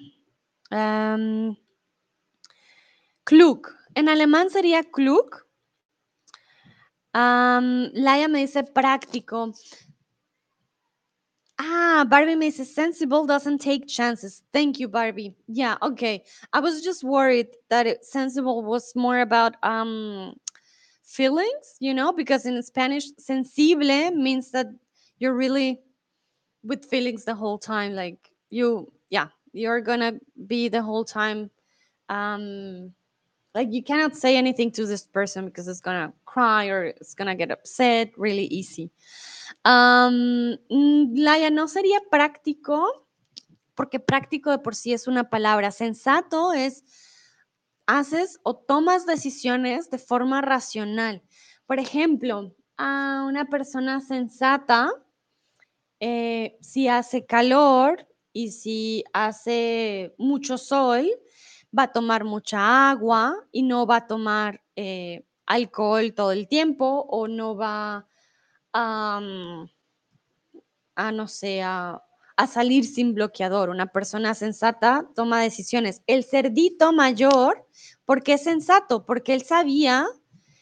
Ähm, klug. En alemán sería klug. Um, Laia me dice práctico. Ah, Barbie me sensible doesn't take chances. Thank you, Barbie. Yeah, okay. I was just worried that it, sensible was more about um feelings, you know, because in Spanish, sensible means that you're really with feelings the whole time. Like you, yeah, you're gonna be the whole time um like you cannot say anything to this person because it's gonna cry or it's gonna get upset really easy. Um, mm, Laia, no sería práctico, porque práctico de por sí es una palabra. Sensato es haces o tomas decisiones de forma racional. Por ejemplo, a una persona sensata, eh, si hace calor y si hace mucho sol, va a tomar mucha agua y no va a tomar eh, alcohol todo el tiempo o no va a, mm, no a salir sin bloqueador. Una persona sensata toma decisiones. El cerdito mayor, ¿por qué es sensato? Porque él sabía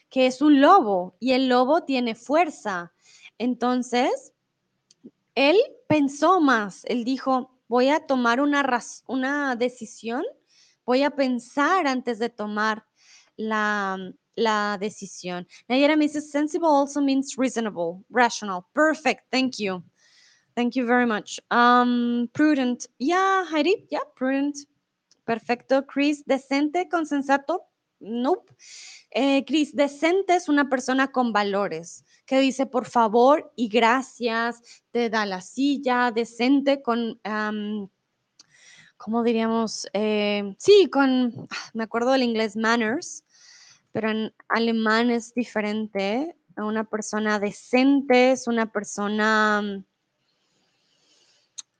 que es un lobo y el lobo tiene fuerza. Entonces, él pensó más. Él dijo, voy a tomar una, una decisión, voy a pensar antes de tomar la, la decisión. Nayara me dice, sensible also means reasonable, rational. Perfect, thank you. Thank you very much. Um, prudent. Yeah, Heidi. Yeah, prudent. Perfecto. Chris, decente con sensato. Nope. Eh, Chris, decente es una persona con valores que dice por favor y gracias, te da la silla, decente con, ¿cómo diríamos? Eh, sí, con, ah, me acuerdo del inglés manners, pero en alemán es diferente. Una persona decente es una persona...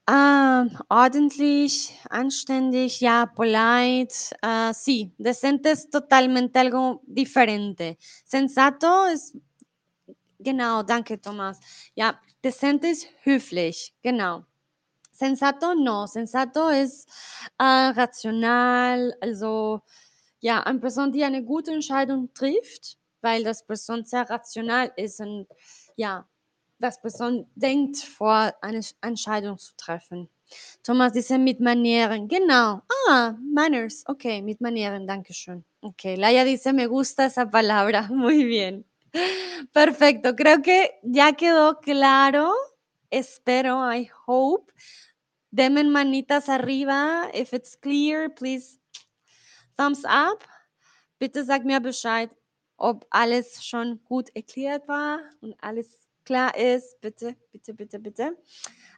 Ah, ordentlich, anständig, ja, polite, ah, sí, decente es totalmente algo diferente. Sensato es, genau, danke, Thomas. Ja, decente ist höflich, genau. Sensato no, sensato ist ah, rational, also ja, eine Person, die eine gute Entscheidung trifft, weil das Person sehr rational ist und ja, das Person denkt vor, eine Sch- Entscheidung zu treffen. Thomas dice mit Manieren. Genau. Ah, manners. Okay, mit Manieren. Dankeschön. Okay, Laia dice me gusta esa palabra. Muy bien. Perfecto. Creo que ya quedó claro. Espero, I hope. Denme manitas arriba. If it's clear, please thumbs up. Bitte sag mir Bescheid, ob alles schon gut erklärt war und alles klar ist. Bitte, bitte, bitte, bitte.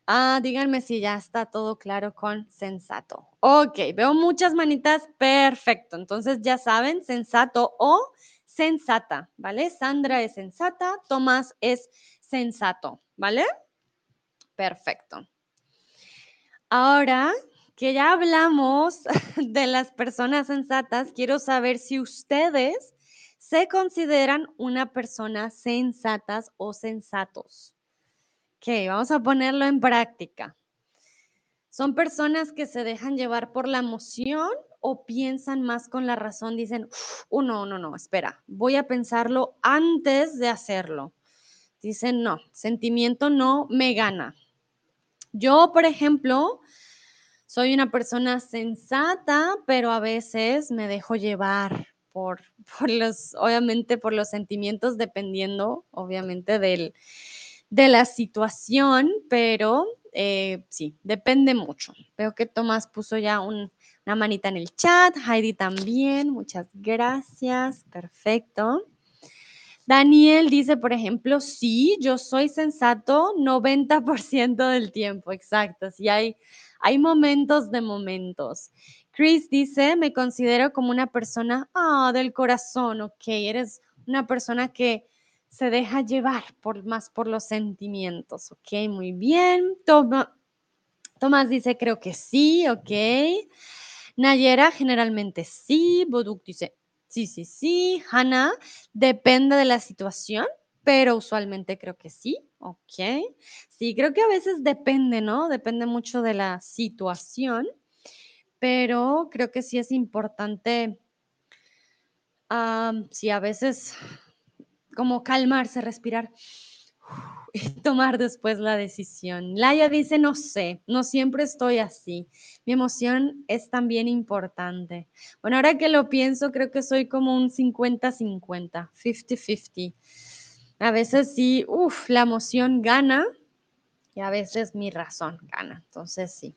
Ah, díganme si ya está todo claro con sensato. Ok, veo muchas manitas. Perfecto. Entonces ya saben, sensato o sensata, ¿vale? Sandra es sensata, Tomás es sensato, ¿vale? Perfecto. Ahora que ya hablamos de las personas sensatas, quiero saber si ustedes se consideran una persona sensatas o sensatos. Ok, vamos a ponerlo en práctica. ¿Son personas que se dejan llevar por la emoción o piensan más con la razón? Dicen, oh, no, no, no, espera, voy a pensarlo antes de hacerlo. Dicen, no, sentimiento no me gana. Yo, por ejemplo, soy una persona sensata, pero a veces me dejo llevar por, los, obviamente, por los sentimientos, dependiendo, obviamente, de la situación, pero eh, sí, depende mucho. Veo que Tomás puso ya un- una manita en el chat, Heidi también, muchas gracias, perfecto. Daniel dice, por ejemplo, sí, yo soy sensato 90% del tiempo, exacto, sí hay, hay momentos de momentos. Chris dice, me considero como una persona ah, del corazón, ok, eres una persona que se deja llevar por más por los sentimientos, ok, muy bien. Toma, Tomás dice, creo que sí, ok. Nayera, generalmente sí. Boduk dice, sí, sí, sí. Hannah, depende de la situación, pero usualmente creo que sí, ok. Sí, creo que a veces depende, ¿no? Depende mucho de la situación, pero creo que sí es importante, sí, a veces como calmarse, respirar y tomar después la decisión. Laia dice, no sé, no siempre estoy así. Mi emoción es también importante. Bueno, ahora que lo pienso, creo que soy como un 50-50, 50-50. A veces sí, uff, la emoción gana y a veces mi razón gana. Entonces sí,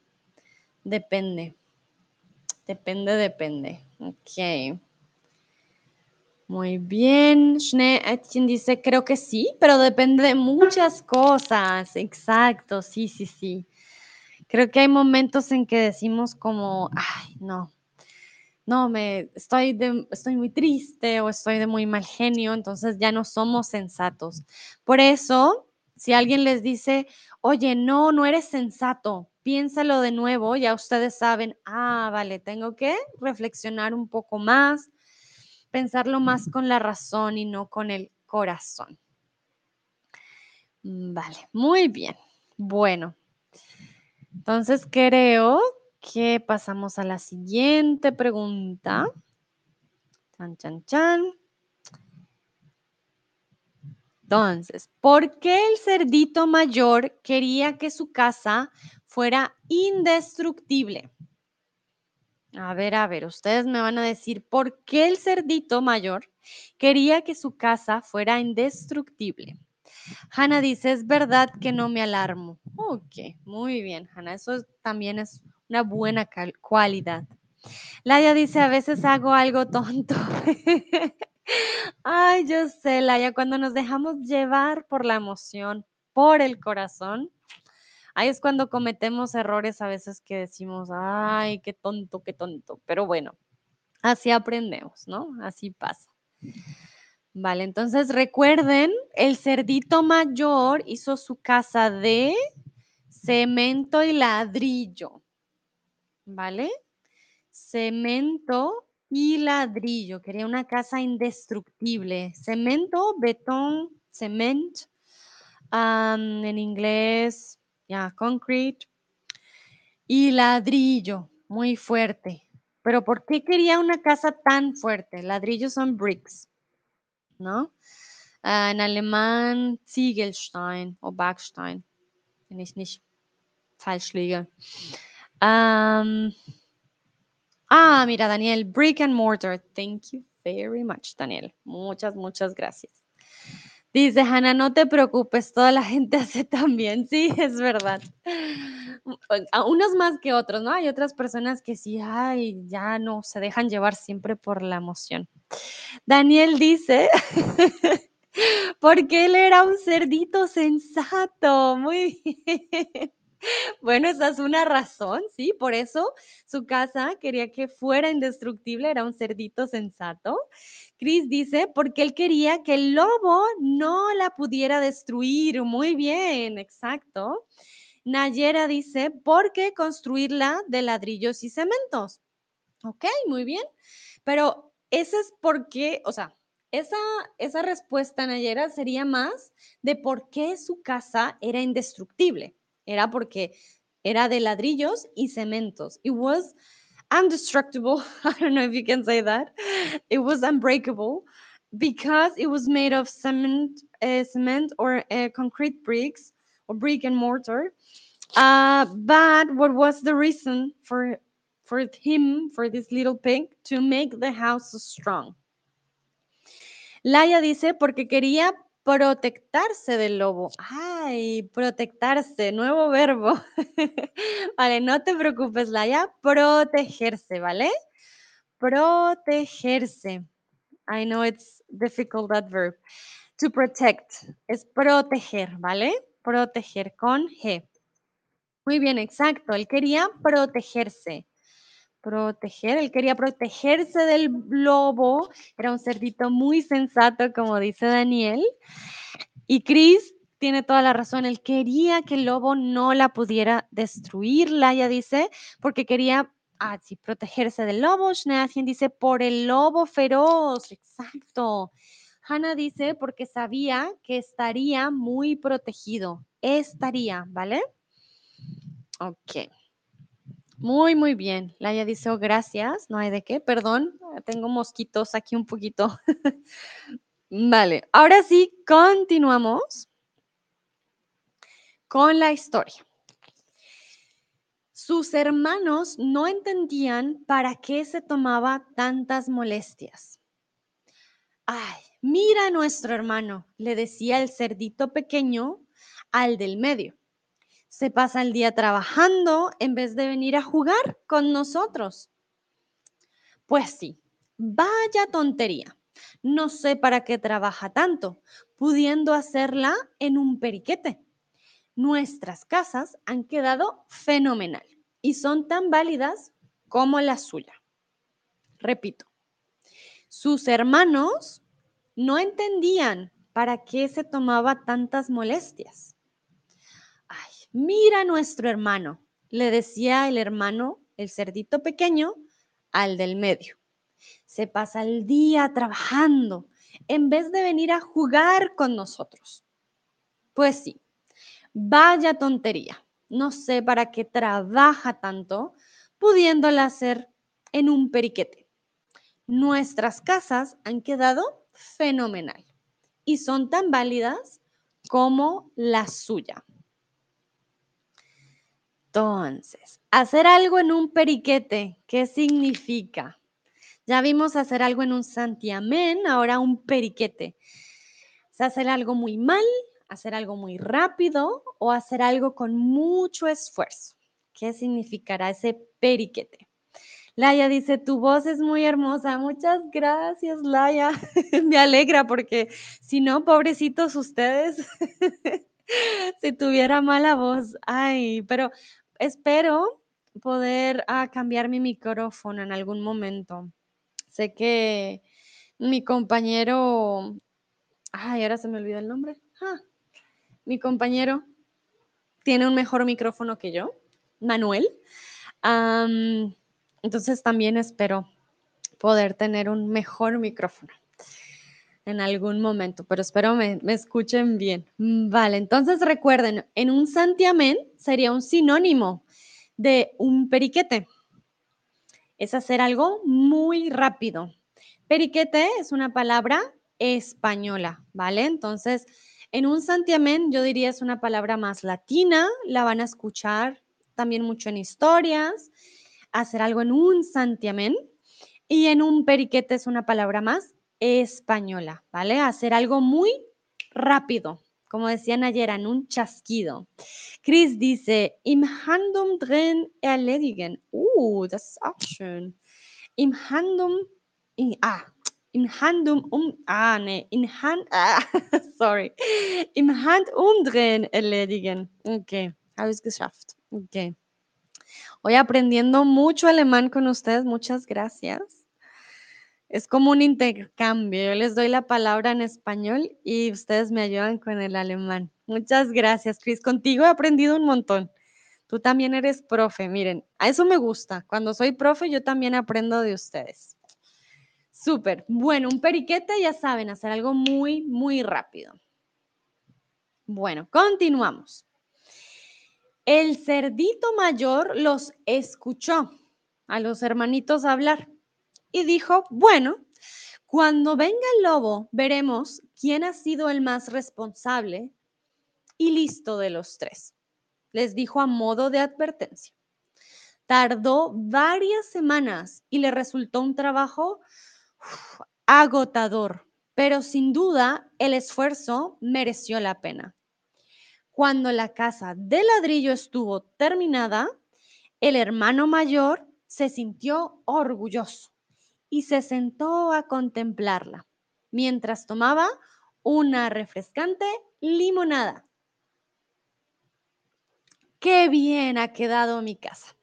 depende. Depende, depende. Ok. Muy bien. Schnee quien dice, creo que sí, pero depende de muchas cosas. Exacto, sí, sí, sí. Creo que hay momentos en que decimos como, ay, no, no, me estoy, de, estoy muy triste o estoy de muy mal genio, entonces ya no somos sensatos. Por eso, si alguien les dice, oye, no, no eres sensato, piénsalo de nuevo, ya ustedes saben, ah, vale, tengo que reflexionar un poco más, pensarlo más con la razón y no con el corazón. Mm, vale, muy bien. Bueno, entonces creo que pasamos a la siguiente pregunta. Chan, chan, chan. Entonces, ¿por qué el cerdito mayor quería que su casa fuera indestructible? A ver, a ver, ustedes me van a decir por qué el cerdito mayor quería que su casa fuera indestructible. Hanna dice, es verdad que no me alarmo. Ok, muy bien, Hanna, eso también es una buena cualidad. Laia dice, a veces hago algo tonto. Ay, yo sé, Laia, cuando nos dejamos llevar por la emoción, por el corazón, Ahí es cuando cometemos errores a veces que decimos, ay, qué tonto, qué tonto. Pero bueno, así aprendemos, ¿no? Así pasa. Vale, entonces recuerden, el cerdito mayor hizo su casa de cemento y ladrillo. ¿Vale? Cemento y ladrillo. Quería una casa indestructible. Cemento, betón, cement. en inglés, ya, concrete y ladrillo, muy fuerte. Pero ¿por qué quería una casa tan fuerte? Ladrillos son bricks, ¿no? Ah, en alemán Ziegelstein o Backstein, wenn ich nicht falsch ah, mira, Daniel, brick and mortar. Thank you very much, Daniel. Muchas, muchas gracias. Dice Hanna, no te preocupes, toda la gente hace también. Sí, es verdad. A unos más que otros, ¿no? Hay otras personas que sí, ay, ya no, se dejan llevar siempre por la emoción. Daniel dice, porque él era un cerdito sensato. Muy bien. Bueno, esa es una razón, ¿sí? Por eso su casa quería que fuera indestructible, era un cerdito sensato. Chris dice, porque él quería que el lobo no la pudiera destruir. Muy bien, exacto. Nayera dice, porque construirla de ladrillos y cementos. Ok, muy bien. Pero ese es porque, o sea, esa, esa respuesta, Nayera, sería más de por qué su casa era indestructible. Era porque era de ladrillos y cementos. It was indestructible. I don't know if you can say that. It was unbreakable because it was made of cement, uh, cement or uh, concrete bricks or brick and mortar. Uh, but what was the reason for for him, for this little pig, to make the house strong? Laia dice porque quería protectarse del lobo. Ay, protectarse, nuevo verbo. vale, no te preocupes, Laia, protegerse, ¿vale? Protegerse. I know it's difficult that verb. To protect es proteger, ¿vale? Proteger con G. Muy bien, exacto. Él quería protegerse. Proteger, él quería protegerse del lobo, era un cerdito muy sensato, como dice Daniel. Y Chris tiene toda la razón, él quería que el lobo no la pudiera destruir, Laia dice, porque quería ah, protegerse del lobo. Schneatien dice, por el lobo feroz, exacto. Hannah dice, porque sabía que estaría muy protegido, estaría, ¿vale? Ok. Muy, muy bien. Laia dice, oh, gracias, no hay de qué, perdón, tengo mosquitos aquí un poquito. vale, ahora sí, continuamos con la historia. Sus hermanos no entendían para qué se tomaba tantas molestias. Ay, mira a nuestro hermano, le decía el cerdito pequeño al del medio. Se pasa el día trabajando en vez de venir a jugar con nosotros. Pues sí, vaya tontería. No sé para qué trabaja tanto, pudiendo hacerla en un periquete nuestras casas han quedado fenomenal y son tan válidas como la suya. Repito, sus hermanos no entendían para qué se tomaba tantas molestias. Mira nuestro hermano, le decía el hermano, el cerdito pequeño, al del medio. Se pasa el día trabajando en vez de venir a jugar con nosotros. Pues sí, Vaya tontería. No sé para qué trabaja tanto, pudiéndola hacer en un periquete. Nuestras casas han quedado fenomenal y son tan válidas como la suya. Entonces, hacer algo en un periquete, ¿qué significa? Ya vimos hacer algo en un santiamén, ahora un periquete. Se hace algo muy mal hacer algo muy rápido o hacer algo con mucho esfuerzo. ¿Qué significará ese periquete? Laia dice, tu voz es muy hermosa. Muchas gracias, Laia. Me alegra porque si no, pobrecitos ustedes, si tuviera mala voz. Ay, pero espero poder ah, cambiar mi micrófono en algún momento. Sé que mi compañero, ay, ahora se me olvidó el nombre. Ah, mi compañero tiene un mejor micrófono que yo, Manuel. entonces también espero poder tener un mejor micrófono en algún momento, pero espero me, me escuchen bien. Vale, entonces recuerden, en un santiamén sería un sinónimo de un periquete. Es hacer algo muy rápido. Periquete es una palabra española, ¿vale? Entonces, en un santiamén, yo diría es una palabra más latina, la van a escuchar también mucho en historias, hacer algo en un santiamén. Y en un periquete es una palabra más española, ¿vale? Hacer algo muy rápido, como decían ayer, en un chasquido. Chris dice, im Handum drin erledigen. Uh, das ist auch schön. Im Handum, ah, in Handum um, ah, nee, in Hand, ah, sorry, im Handumdrehen erledigen. Ok, habe es geschafft. Ok. Hoy aprendiendo mucho alemán con ustedes, muchas gracias. Es como un intercambio. Yo les doy la palabra en español y ustedes me ayudan con el alemán. Muchas gracias, Chris. Contigo he aprendido un montón. Tú también eres profe. Miren, a eso me gusta. Cuando soy profe, yo también aprendo de ustedes. Súper. Bueno, un periquete, ya saben, hacer algo muy, muy rápido. Bueno, continuamos. El cerdito mayor los escuchó a los hermanitos hablar y dijo, bueno, cuando venga el lobo, veremos quién ha sido el más responsable y listo de los tres. Les dijo a modo de advertencia. Tardó varias semanas y le resultó un trabajo agotador, pero sin duda el esfuerzo mereció la pena. Cuando la casa de ladrillo estuvo terminada, el hermano mayor se sintió orgulloso y se sentó a contemplarla mientras tomaba una refrescante limonada. Qué bien ha quedado mi casa.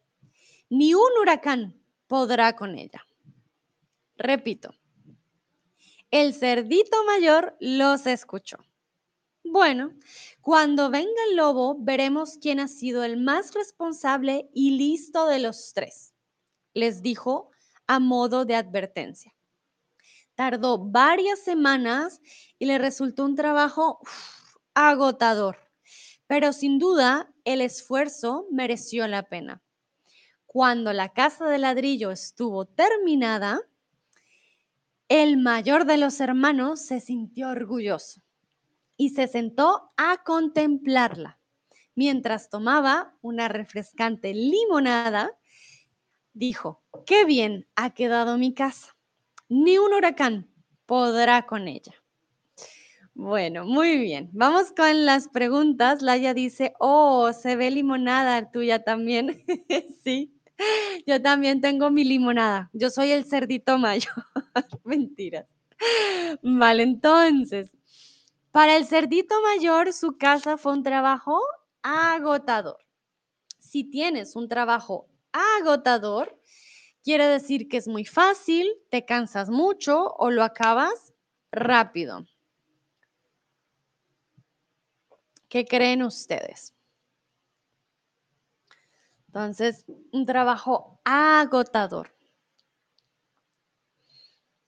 Ni un huracán podrá con ella. Repito, el cerdito mayor los escuchó. Bueno, cuando venga el lobo, veremos quién ha sido el más responsable y listo de los tres, les dijo a modo de advertencia. Tardó varias semanas y le resultó un trabajo agotador, pero sin duda el esfuerzo mereció la pena. Cuando la casa de ladrillo estuvo terminada, el mayor de los hermanos se sintió orgulloso y se sentó a contemplarla. Mientras tomaba una refrescante limonada, dijo, qué bien ha quedado mi casa. Ni un huracán podrá con ella. Bueno, muy bien. Vamos con las preguntas. Laia dice, oh, se ve limonada tuya también. sí, yo también tengo mi limonada. Yo soy el cerdito mayor. Mentira. Vale, entonces, para el cerdito mayor, su casa fue un trabajo agotador. Si tienes un trabajo agotador, quiere decir que es muy fácil, te cansas mucho o lo acabas rápido. ¿Qué creen ustedes? Entonces, un trabajo agotador.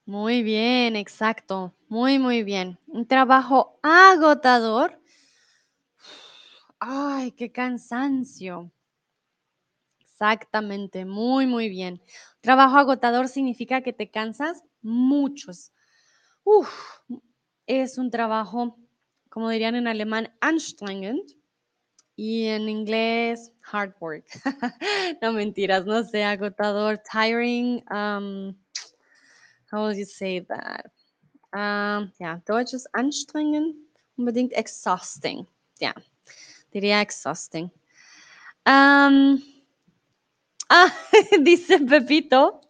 Muy bien, exacto. Muy, muy bien. Un trabajo agotador. Ay, qué cansancio. Exactamente, muy, muy bien. Trabajo agotador significa que te cansas muchos. Uf, es un trabajo, como dirían en alemán, anstrengend y en inglés, hard work. no mentiras, no sé, agotador, tiring. Um, how would you say that? Um, ja, Deutsch anstrengend, unbedingt exhausting. Ja, diría exhausting. Um, ah, dice Pepito,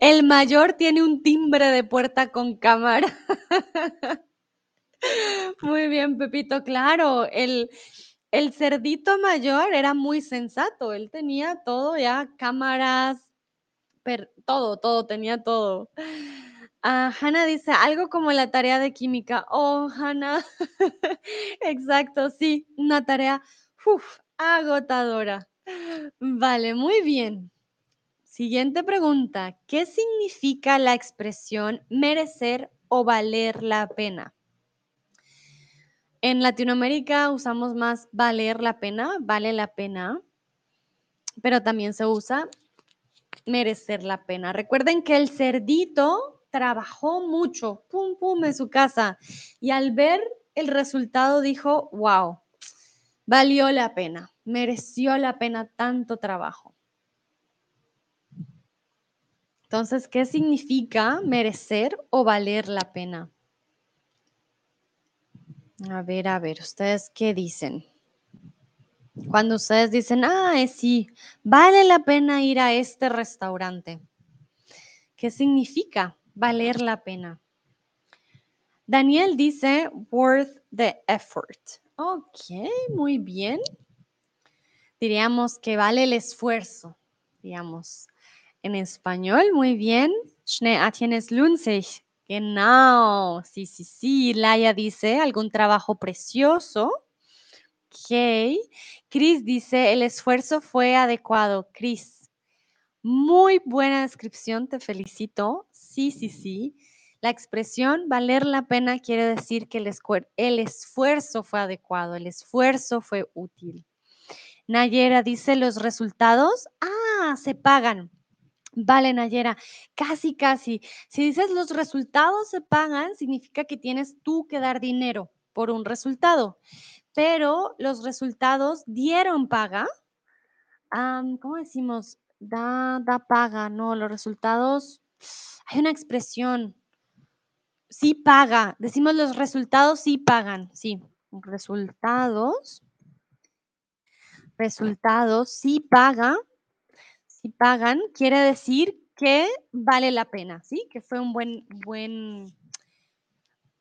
el mayor tiene un timbre de puerta con cámara. Muy bien, Pepito, claro, el, el cerdito mayor era muy sensato, él tenía todo ya, cámaras, todo, todo, tenía todo. Ah, Hannah dice algo como la tarea de química. Oh, Hannah. Exacto, sí, una tarea agotadora. Vale, muy bien. Siguiente pregunta. ¿Qué significa la expresión merecer o valer la pena? En Latinoamérica usamos más valer la pena, vale la pena, pero también se usa merecer la pena. Recuerden que el cerdito trabajó mucho, pum, pum, en su casa y al ver el resultado dijo, wow, valió la pena, mereció la pena tanto trabajo. Entonces, ¿qué significa merecer o valer la pena? A ver, a ver, ¿ustedes qué dicen? Cuando ustedes dicen, ah, sí, vale la pena ir a este restaurante. ¿Qué significa valer la pena? Daniel dice, worth the effort. Ok, muy bien. Diríamos que vale el esfuerzo, digamos. En español, muy bien. Schnee atienes sich. Genau, sí, sí, sí. Laia dice, algún trabajo precioso. Ok. Chris dice, el esfuerzo fue adecuado. Chris, muy buena descripción, te felicito. Sí, sí, sí. La expresión valer la pena quiere decir que el, esfuerzo fue adecuado, el esfuerzo fue útil. Nayera dice, los resultados, ah, se pagan. Vale, Nayera, casi, casi. Si dices los resultados se pagan, significa que tienes tú que dar dinero por un resultado, pero los resultados dieron paga. ¿Cómo decimos? Da, da paga, no, los resultados, hay una expresión, sí paga, decimos los resultados sí pagan, sí, resultados, resultados sí paga si pagan, quiere decir que vale la pena, ¿sí? Que fue un buen, buen,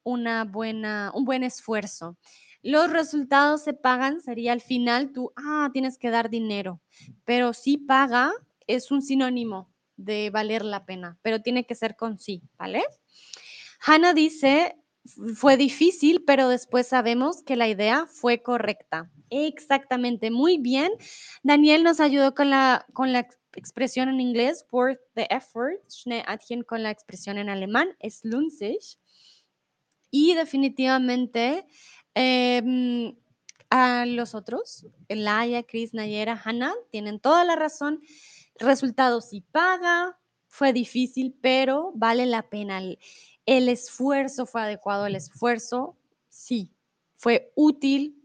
una buena, un buen esfuerzo. Los resultados se pagan, sería al final tú, ah, tienes que dar dinero, pero si paga es un sinónimo, de valer la pena, pero tiene que ser con sí, ¿vale? Hannah dice, fue difícil, pero después sabemos que la idea fue correcta. Exactamente, muy bien. Daniel nos ayudó con la, con la expresión en inglés, worth the effort, con la expresión en alemán, es lohnt Y definitivamente em, a los otros, Elaya, Chris, Nayera, Hannah, tienen toda la razón. Resultado sí paga, fue difícil, pero vale la pena. El, esfuerzo fue adecuado, el esfuerzo sí, fue útil.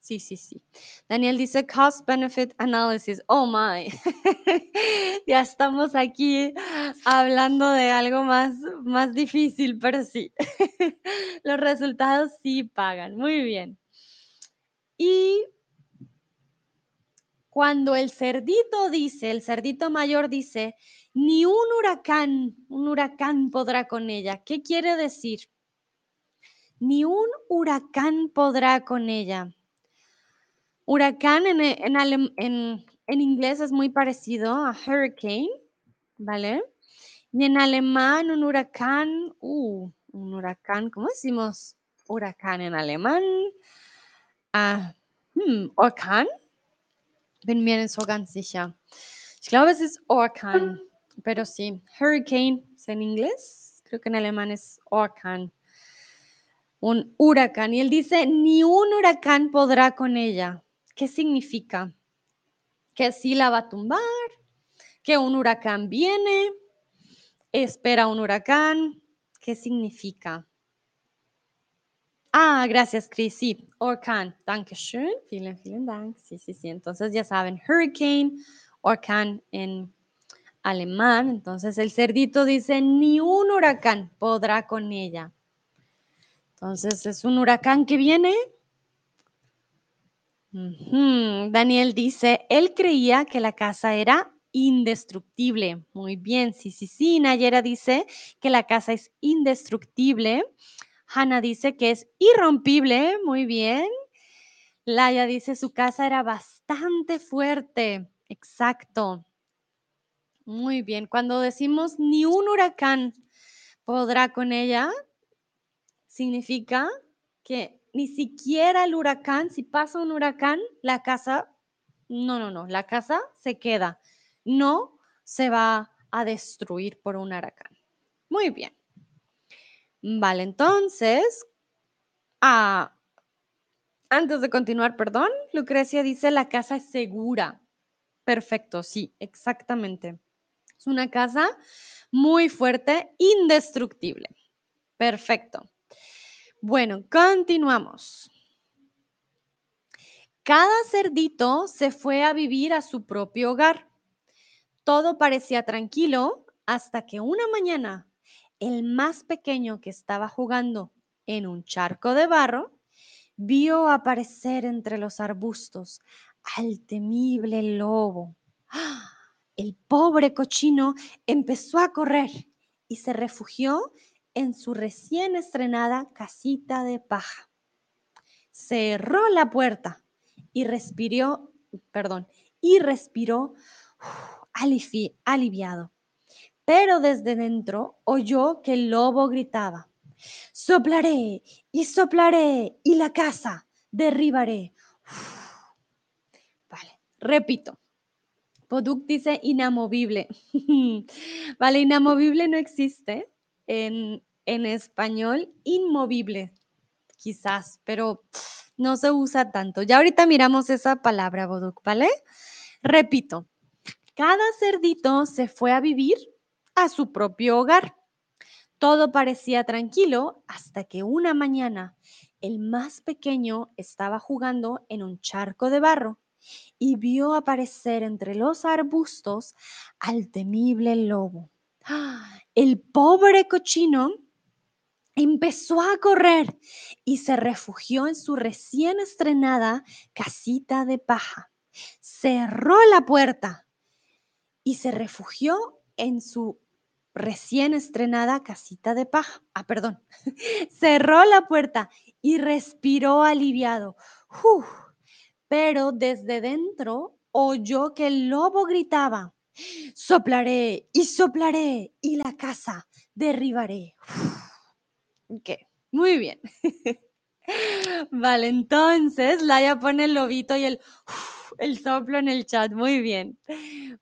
Sí, sí, sí. Daniel dice cost benefit analysis. Oh my. ya estamos aquí hablando de algo más, más difícil, pero sí. Los resultados sí pagan. Muy bien. Y cuando el cerdito dice, el cerdito mayor dice, ni un huracán, un huracán podrá con ella. ¿Qué quiere decir? Ni un huracán podrá con ella. Huracán en, en, inglés es muy parecido a hurricane, ¿vale? Y en alemán un huracán, uh, un huracán, ¿cómo decimos huracán en alemán? Ah, hm, Orkan? Bin mir nicht so ganz sicher. Ich es ist Orkan, pero sí. Hurricane es en inglés. Creo que en alemán es Orkan. Un huracán. Y él dice, ni un huracán podrá con ella. ¿Qué significa? Que sí la va a tumbar, que un huracán viene, espera un huracán. ¿Qué significa? Ah, gracias, Chris. Sí, Orkan. Dankeschön. Vielen, vielen Dank. Sí, sí, sí. Entonces ya saben, hurricane, Orkan en alemán. Entonces el cerdito dice, ni un huracán podrá con ella. Entonces es un huracán que viene. Daniel dice, él creía que la casa era indestructible. Muy bien, sí, sí, sí. Nayera dice que la casa es indestructible. Hannah dice que es irrompible, muy bien. Laia dice su casa era bastante fuerte, exacto. Muy bien, cuando decimos ni un huracán podrá con ella, significa que ni siquiera el huracán, si pasa un huracán, la casa, no, no, no, la casa se queda, no se va a destruir por un huracán. Muy bien. Vale, entonces, ah, antes de continuar, perdón, Lucrecia dice la casa es segura. Perfecto, sí, exactamente. Es una casa muy fuerte, indestructible. Perfecto. Bueno, continuamos. Cada cerdito se fue a vivir a su propio hogar. Todo parecía tranquilo hasta que una mañana el más pequeño que estaba jugando en un charco de barro, vio aparecer entre los arbustos al temible lobo. El pobre cochino empezó a correr y se refugió en su recién estrenada casita de paja. Cerró la puerta y respiró, perdón, y respiró aliviado pero desde dentro oyó que el lobo gritaba, soplaré y soplaré y la casa derribaré. Vale, repito. Poduk dice inamovible. vale, inamovible no existe en, en español. Inmovible, quizás, pero no se usa tanto. Ya ahorita miramos esa palabra, Boduk, ¿vale? Repito, cada cerdito se fue a vivir a su propio hogar. Todo parecía tranquilo hasta que una mañana el más pequeño estaba jugando en un charco de barro y vio aparecer entre los arbustos al temible lobo. El pobre cochino empezó a correr y se refugió en su recién estrenada casita de paja. Cerró la puerta y se refugió en su recién estrenada casita de paja. Ah, perdón. Cerró la puerta y respiró aliviado. Pero desde dentro oyó que el lobo gritaba, Soplaré y soplaré y la casa derribaré. Ok, muy bien. Vale, entonces Laia pone el lobito y el, el soplo en el chat. Muy bien.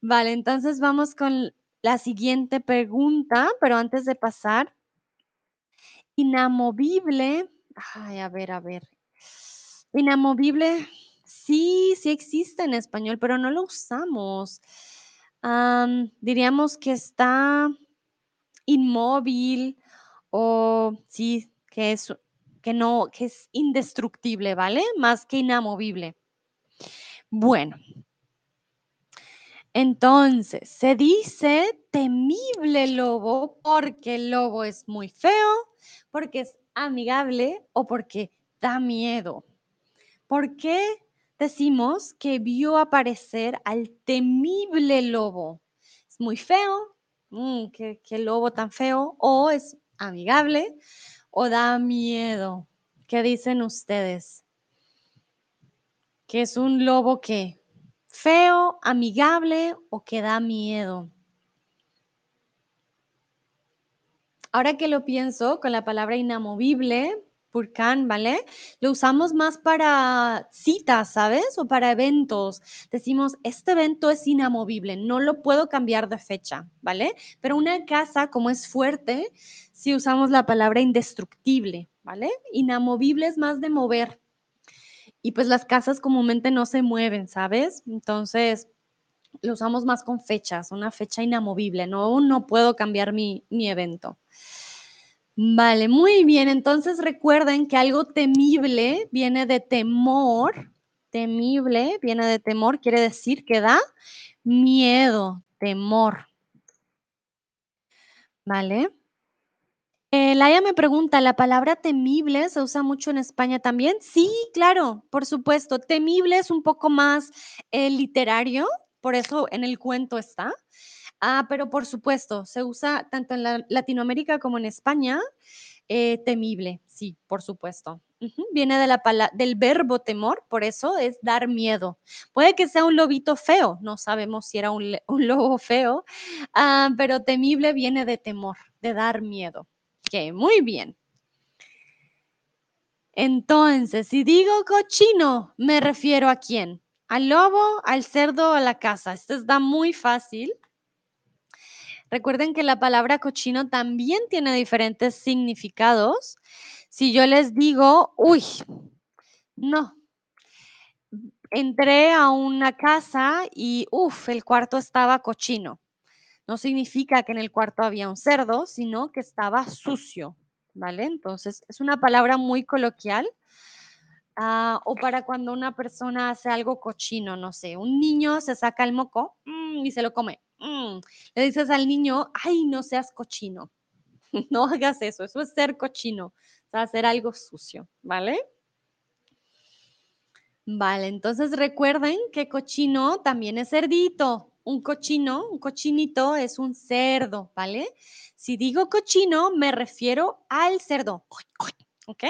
Vale, entonces vamos con la siguiente pregunta, pero antes de pasar, inamovible. Ay, a ver, a ver. Inamovible, sí, sí existe en español, pero no lo usamos. diríamos que está inmóvil o sí, que es que no, que es indestructible, ¿vale? Más que inamovible. Bueno. Entonces, se dice temible lobo porque el lobo es muy feo, porque es amigable o porque da miedo. ¿Por qué decimos que vio aparecer al temible lobo? Es muy feo, mm, ¿qué, lobo tan feo, o es amigable o da miedo. ¿Qué dicen ustedes? ¿Que es un lobo qué? ¿Feo, amigable o que da miedo? Ahora que lo pienso, con la palabra inamovible, Purkan, ¿vale? Lo usamos más para citas, ¿sabes? O para eventos. Decimos, este evento es inamovible, no lo puedo cambiar de fecha, ¿vale? Pero una casa, como es fuerte, si usamos la palabra indestructible, ¿vale? Inamovible es más de mover. Y pues las casas comúnmente no se mueven, ¿sabes? Entonces, lo usamos más con fechas, una fecha inamovible, no, no puedo cambiar mi, mi evento. Vale, muy bien. Entonces recuerden que algo temible viene de temor. Temible viene de temor, quiere decir que da miedo, temor. ¿Vale? Eh, Laia me pregunta, ¿la palabra temible se usa mucho en España también? Sí, claro, por supuesto. Temible es un poco más eh, literario, por eso en el cuento está. Ah, pero por supuesto, se usa tanto en Latinoamérica como en España. Eh, temible, sí, por supuesto. Viene de la del verbo temor, por eso es dar miedo. Puede que sea un lobito feo, no sabemos si era un, lobo feo, ah, pero temible viene de temor, de dar miedo. Ok, muy bien. Entonces, si digo cochino, ¿me refiero a quién? ¿Al lobo, al cerdo o a la casa? Esto está muy fácil. Recuerden que la palabra cochino también tiene diferentes significados. Si yo les digo, uy, no, entré a una casa y, uff, el cuarto estaba cochino. No significa que en el cuarto había un cerdo, sino que estaba sucio, ¿vale? Entonces, es una palabra muy coloquial. Ah, o para cuando una persona hace algo cochino, no sé, un niño se saca el moco mm, y se lo come. Mm, le dices al niño, ay, no seas cochino. no hagas eso, eso es ser cochino, o sea, hacer algo sucio, ¿vale? Vale, entonces recuerden que cochino también es cerdito. Un cochino, un cochinito es un cerdo, ¿vale? Si digo cochino, me refiero al cerdo, ¿ok?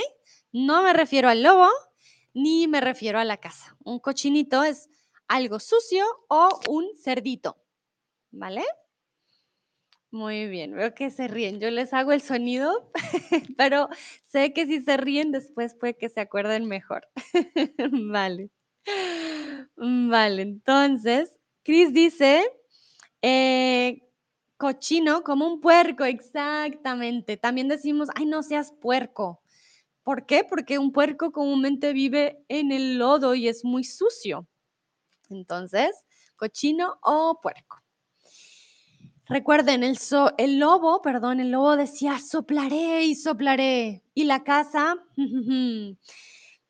No me refiero al lobo, ni me refiero a la casa. Un cochinito es algo sucio o un cerdito. ¿Vale? Muy bien, veo que se ríen. Yo les hago el sonido, pero sé que si se ríen después puede que se acuerden mejor. vale. Vale, entonces, Chris dice, eh, cochino como un puerco, exactamente. También decimos, ay, no seas puerco. ¿Por qué? Porque un puerco comúnmente vive en el lodo y es muy sucio. Entonces, cochino o puerco. Recuerden, el, el lobo, perdón, el lobo decía, soplaré y soplaré. Y la casa,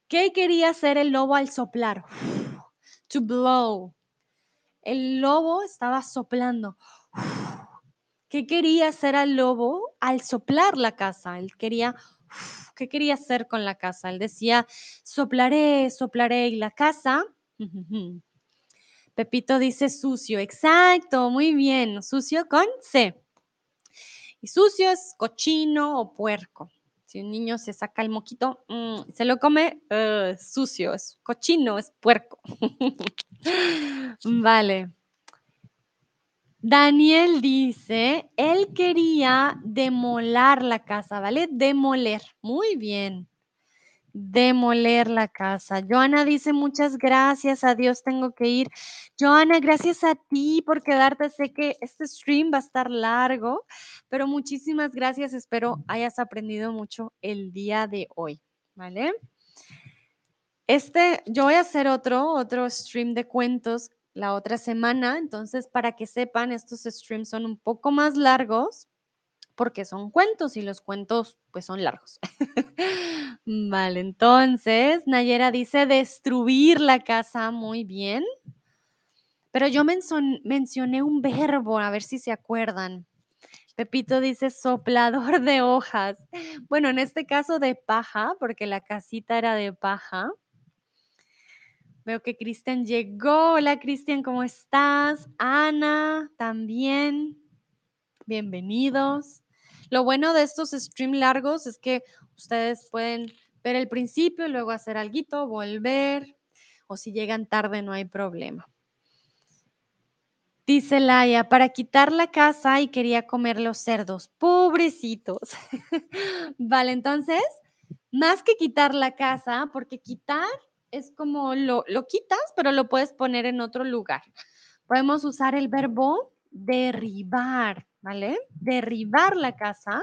¿qué quería hacer el lobo al soplar? To blow. El lobo estaba soplando. ¿Qué quería hacer el lobo al soplar la casa? Él quería, ¿qué quería hacer con la casa? Él decía, soplaré, soplaré. Y la casa, Pepito dice sucio. Exacto, muy bien. Sucio con C. Y sucio es cochino o puerco. Si un niño se saca el moquito, mm, se lo come uh, sucio, es cochino, es puerco. vale. Daniel dice, él quería demolar la casa, ¿vale? Demoler. Muy bien. Demoler la casa. Joana dice, muchas gracias, adiós, tengo que ir. Joana, gracias a ti por quedarte. Sé que este stream va a estar largo, pero muchísimas gracias. Espero hayas aprendido mucho el día de hoy, ¿vale? Este, yo voy a hacer otro, otro stream de cuentos la otra semana. Entonces, para que sepan, estos streams son un poco más largos porque son cuentos y los cuentos pues son largos. vale, entonces Nayera dice destruir la casa, muy bien. Pero yo mencioné un verbo, a ver si se acuerdan. Pepito dice soplador de hojas. Bueno, en este caso de paja, porque la casita era de paja. Veo que Cristian llegó. Hola Cristian, ¿cómo estás? Ana también. Bienvenidos. Lo bueno de estos stream largos es que ustedes pueden ver el principio luego hacer algo, volver, o si llegan tarde no hay problema. Dice Laia, para quitar la casa y quería comer los cerdos. Pobrecitos. vale, entonces, más que quitar la casa, porque quitar es como lo, lo quitas, pero lo puedes poner en otro lugar. Podemos usar el verbo derribar, ¿vale? Derribar la casa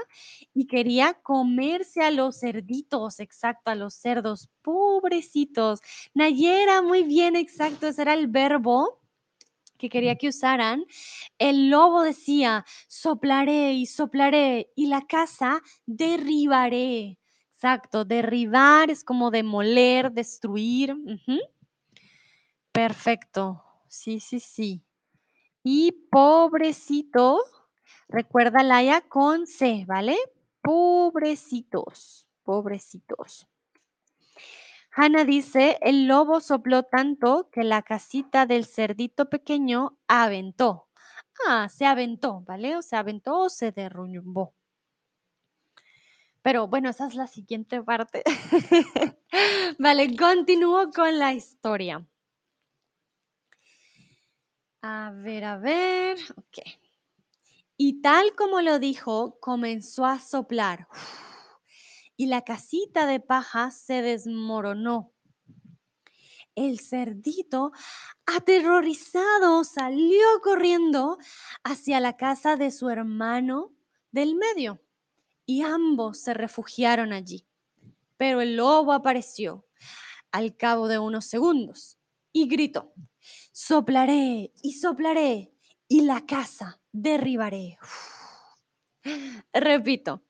y quería comerse a los cerditos, exacto, a los cerdos, pobrecitos. Nayera, muy bien, exacto, ese era el verbo que quería que usaran. El lobo decía, soplaré y soplaré y la casa derribaré. Exacto, derribar es como demoler, destruir. Perfecto, sí, sí, sí. Y pobrecito, recuerda Laia con C, ¿vale? Pobrecitos, pobrecitos. Hanna dice, el lobo sopló tanto que la casita del cerdito pequeño aventó. Ah, se aventó, ¿vale? O se aventó o se derrumbó. Pero bueno, esa es la siguiente parte. vale, continúo con la historia. A ver, a ver. Ok. Y tal como lo dijo, comenzó a soplar. Y la casita de paja se desmoronó. El cerdito, aterrorizado, salió corriendo hacia la casa de su hermano del medio y ambos se refugiaron allí. Pero el lobo apareció al cabo de unos segundos y gritó, soplaré y soplaré y la casa derribaré. Repito,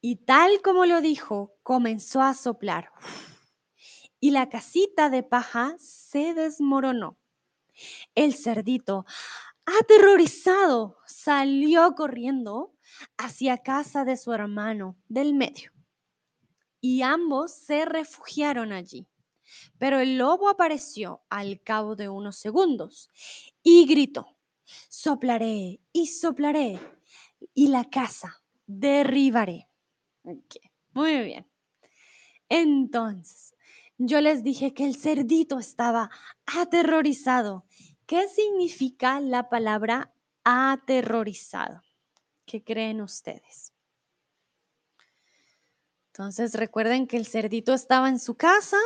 y tal como lo dijo, comenzó a soplar y la casita de paja se desmoronó. El cerdito, aterrorizado, salió corriendo hacia casa de su hermano del medio. Y ambos se refugiaron allí. Pero el lobo apareció al cabo de unos segundos y gritó, soplaré y soplaré y la casa derribaré. Muy bien. Entonces, yo les dije que el cerdito estaba aterrorizado. ¿Qué significa la palabra aterrorizado? ¿Qué creen ustedes? Entonces recuerden que el cerdito estaba en su casa,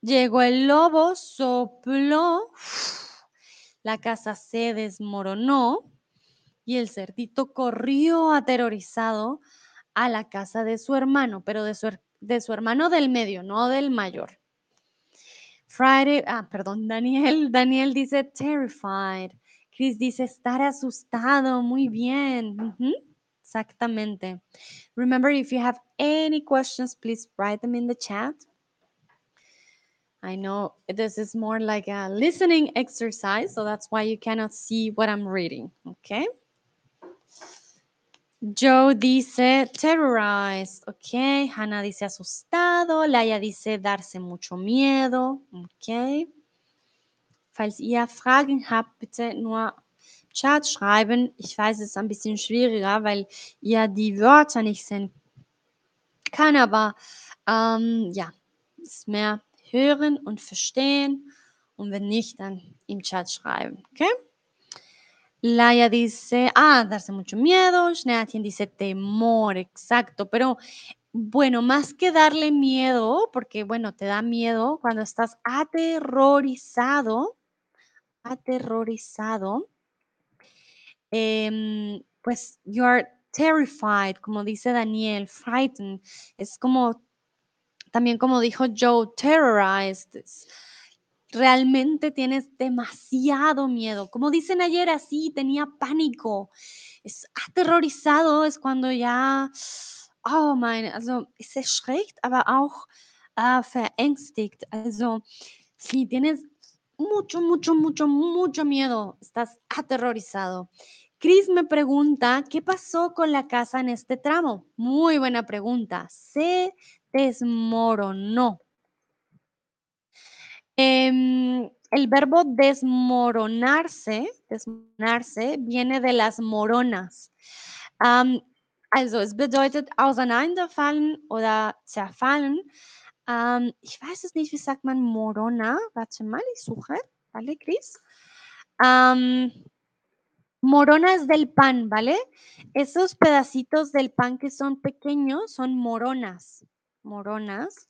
llegó el lobo, sopló, la casa se desmoronó y el cerdito corrió aterrorizado a la casa de su hermano, pero de su, de su hermano del medio, no del mayor. Friday, ah, perdón, Daniel, Daniel dice terrified. Chris dice estar asustado, muy bien. Exactamente. Remember, if you have any questions, please write them in the chat. I know this is more like a listening exercise, so that's why you cannot see what I'm reading, okay? Joe dice terrorized, ok. Hannah dice asustado. Laia dice darse mucho miedo, ok. Falls ihr Fragen habt, bitte nur Chat schreiben. Ich weiß, es ist ein bisschen schwieriger, weil ihr die Wörter nicht sehen kann, aber ähm, ja, ist mehr hören und verstehen und wenn nicht, dann im Chat schreiben, okay? Laia dice, ah, darse mucho miedo. Schneatien dice temor, exacto. Pero bueno, más que darle miedo, porque bueno, te da miedo cuando estás aterrorizado, aterrorizado, em, pues you are terrified, como dice Daniel, frightened. Es como, también como dijo Joe, terrorized. realmente tienes demasiado miedo. Como dicen ayer, así tenía pánico. Es aterrorizado, es cuando ya, oh mein, also es erschreckt, aber auch äh, verängstigt. Also, si tienes mucho, mucho, mucho, mucho miedo, estás aterrorizado. Chris me pregunta, ¿qué pasó con la casa en este tramo? Muy buena pregunta. Se desmoronó. Em, el verbo desmoronarse, desmoronarse viene de las moronas. Also es bedeutet auseinanderfallen oder zerfallen. Ähm, ich weiß es nicht, wie sagt man Morona? Warte mal, ich suche. ¿Vale, Chris? Am, morona es del pan, ¿vale? Esos pedacitos del pan que son pequeños son moronas. Moronas.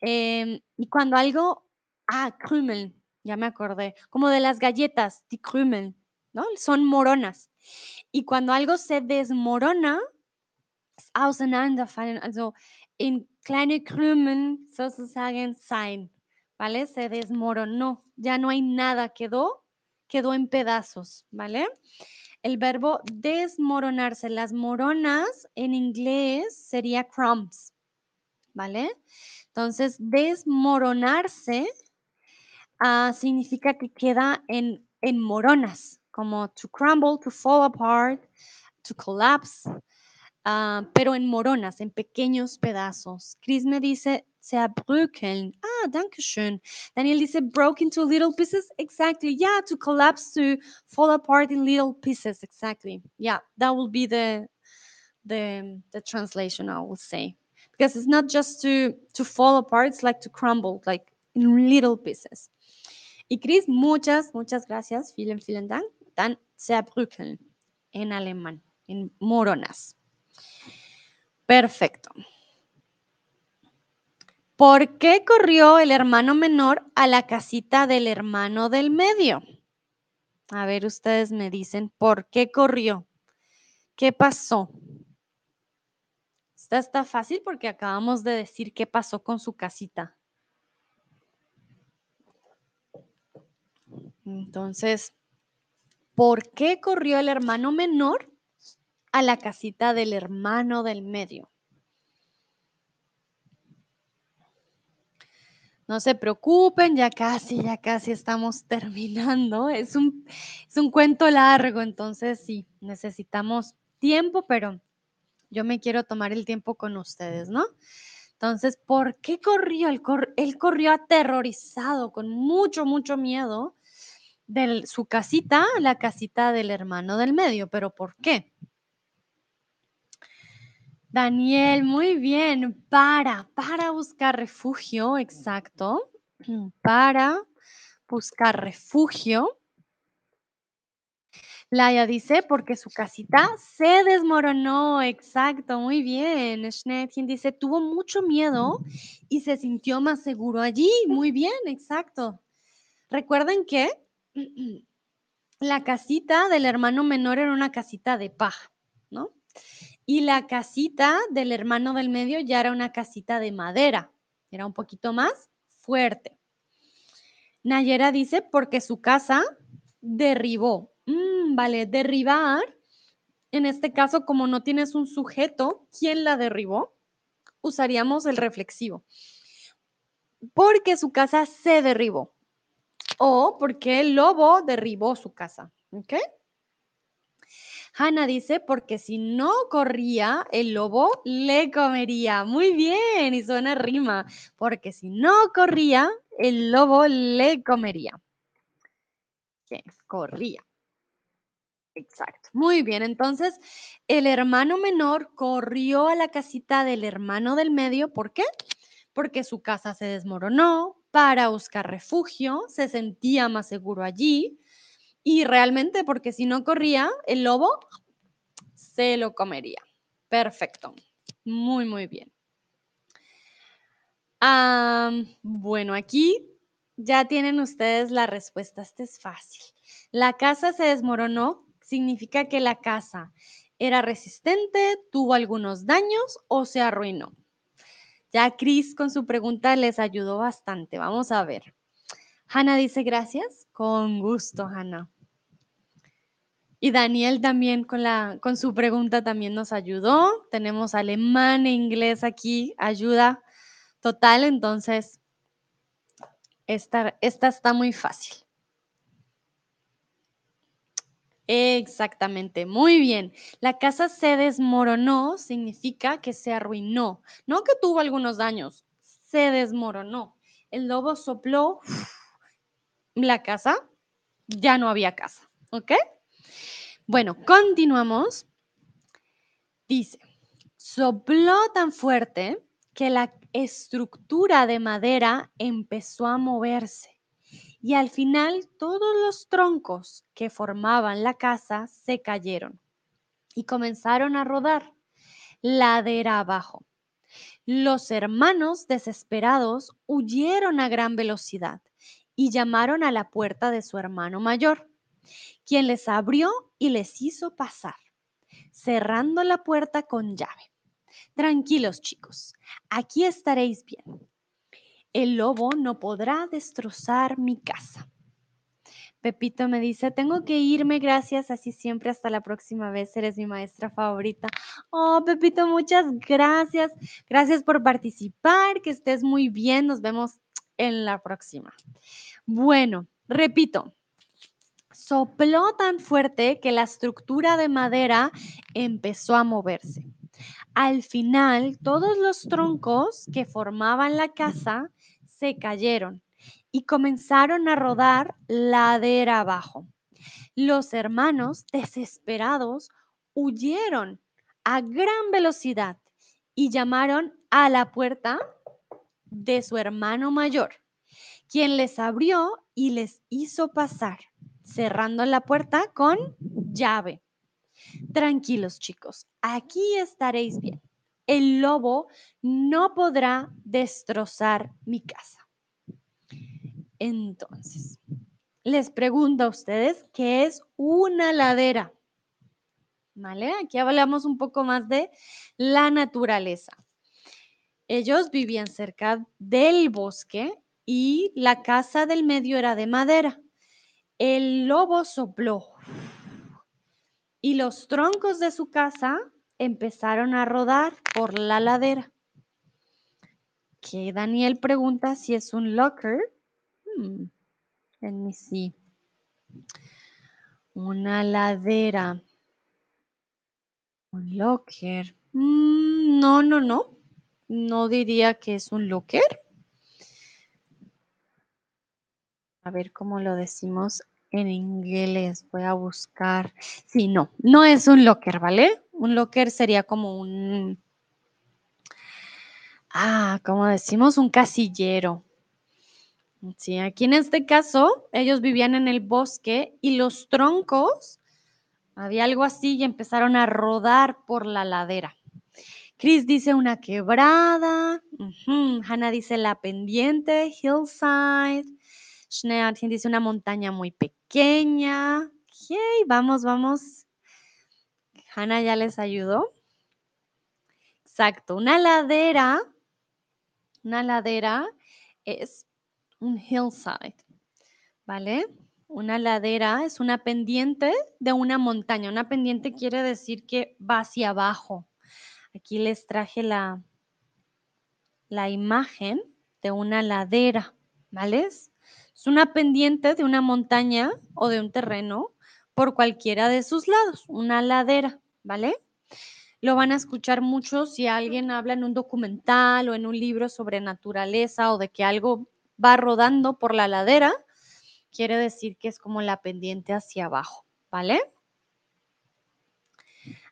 Em, y cuando algo, ah, Krümel, ya me acordé, como de las galletas, die Krümel, ¿no? Son moronas. Y cuando algo se desmorona, es auseinanderfallen, also in kleine Krümel sozusagen sein, ¿vale? Se desmoronó, ya no hay nada, quedó, quedó en pedazos, ¿vale? El verbo desmoronarse, las moronas en inglés sería crumbs, ¿vale? Entonces, desmoronarse ah, significa que queda en, en moronas, como to crumble, to fall apart, to collapse, ah, pero en moronas, en pequeños pedazos. Chris me dice zerbröckeln. Ah, danke schön. Daniel dice broke into little pieces. Exactly. Yeah, to collapse, to fall apart in little pieces. Exactly. Yeah, that will be the the the translation I will say because it's not just to to fall apart, it's like to crumble, like in little pieces. Y Chris, muchas, muchas gracias. Vielen, vielen Dank. Dann zerbröckeln en alemán, en moronas. Perfecto. ¿Por qué corrió el hermano menor a la casita del hermano del medio? A ver, ustedes me dicen, ¿por qué corrió? ¿Qué pasó? Esta está fácil porque acabamos de decir qué pasó con su casita. Entonces, ¿por qué corrió el hermano menor a la casita del hermano del medio? No se preocupen, ya casi, ya casi estamos terminando. Es un, es un cuento largo, entonces sí, necesitamos tiempo, pero yo me quiero tomar el tiempo con ustedes, ¿no? Entonces, ¿por qué corrió? Él, cor- él corrió aterrorizado, con mucho, mucho miedo de su casita la casita del hermano del medio. ¿Pero por qué? Daniel, muy bien. Para, para buscar refugio, exacto. Para buscar refugio. Laia dice, porque su casita se desmoronó. Exacto, muy bien. Schnettchen dice, tuvo mucho miedo y se sintió más seguro allí. Muy bien, exacto. Recuerden que la casita del hermano menor era una casita de paja, ¿no? Y la casita del hermano del medio ya era una casita de madera. Era un poquito más fuerte. Nayera dice, porque su casa derribó. Mm, vale, derribar. En este caso, como no tienes un sujeto, ¿quién la derribó? Usaríamos el reflexivo. Porque su casa se derribó. O porque el lobo derribó su casa. ¿Ok? Hanna dice, porque si no corría, el lobo le comería. Muy bien, y suena rima. Porque si no corría, el lobo le comería. ¿Qué? Corría. Exacto. Muy bien, entonces el hermano menor corrió a la casita del hermano del medio. ¿Por qué? Porque su casa se desmoronó para buscar refugio, se sentía más seguro allí Y realmente, porque si no corría, el lobo se lo comería. Perfecto. Muy, muy bien. bueno, aquí ya tienen ustedes la respuesta. Esta es fácil. La casa se desmoronó. Significa que la casa era resistente, tuvo algunos daños o se arruinó. Ya Chris con su pregunta les ayudó bastante. Vamos a ver. Hanna dice gracias. Con gusto, Hanna. Y Daniel también con, la, con su pregunta también nos ayudó. Tenemos alemán e inglés aquí, ayuda total. Entonces, esta, esta está muy fácil. Exactamente, muy bien. La casa se desmoronó significa que se arruinó, no que tuvo algunos daños, se desmoronó. El lobo sopló la casa, ya no había casa, ¿ok? Bueno, continuamos. Dice, sopló tan fuerte que la estructura de madera empezó a moverse y al final todos los troncos que formaban la casa se cayeron y comenzaron a rodar ladera abajo. Los hermanos desesperados huyeron a gran velocidad y llamaron a la puerta de su hermano mayor quien les abrió y les hizo pasar, cerrando la puerta con llave. Tranquilos chicos, aquí estaréis bien. El lobo no podrá destrozar mi casa. Pepito me dice, tengo que irme, gracias, así siempre, hasta la próxima vez, eres mi maestra favorita. Oh, Pepito, muchas gracias. Gracias por participar, que estés muy bien, nos vemos en la próxima. Bueno, repito, sopló tan fuerte que la estructura de madera empezó a moverse. Al final, todos los troncos que formaban la casa se cayeron y comenzaron a rodar ladera abajo. Los hermanos, desesperados, huyeron a gran velocidad y llamaron a la puerta de su hermano mayor, quien les abrió y les hizo pasar cerrando la puerta con llave. Tranquilos chicos, aquí estaréis bien. El lobo no podrá destrozar mi casa. Entonces, les pregunto a ustedes, ¿qué es una ladera? ¿Vale? Aquí hablamos un poco más de la naturaleza. Ellos vivían cerca del bosque y la casa del medio era de madera. El lobo sopló y los troncos de su casa empezaron a rodar por la ladera. Que Daniel pregunta si es un locker. Hmm, let me see. Una ladera. Un locker. Mm, no, no, no. No diría que es un locker. A ver cómo lo decimos en inglés. Voy a buscar. Sí, no, no es un locker, ¿vale? Un locker sería como un. Ah, como decimos, un casillero. Sí, aquí en este caso, ellos vivían en el bosque y los troncos, había algo así y empezaron a rodar por la ladera. Chris dice una quebrada. Hannah dice la pendiente, hillside. Schneerchen dice una montaña muy pequeña. Ok, vamos, vamos. Hanna ya les ayudó. Exacto, una ladera. Una ladera es un hillside, ¿vale? Una ladera es una pendiente de una montaña. Una pendiente quiere decir que va hacia abajo. Aquí les traje la, la imagen de una ladera, ¿vale? Es una pendiente de una montaña o de un terreno por cualquiera de sus lados, una ladera, ¿vale? Lo van a escuchar mucho si alguien habla en un documental o en un libro sobre naturaleza o de que algo va rodando por la ladera, quiere decir que es como la pendiente hacia abajo, ¿vale?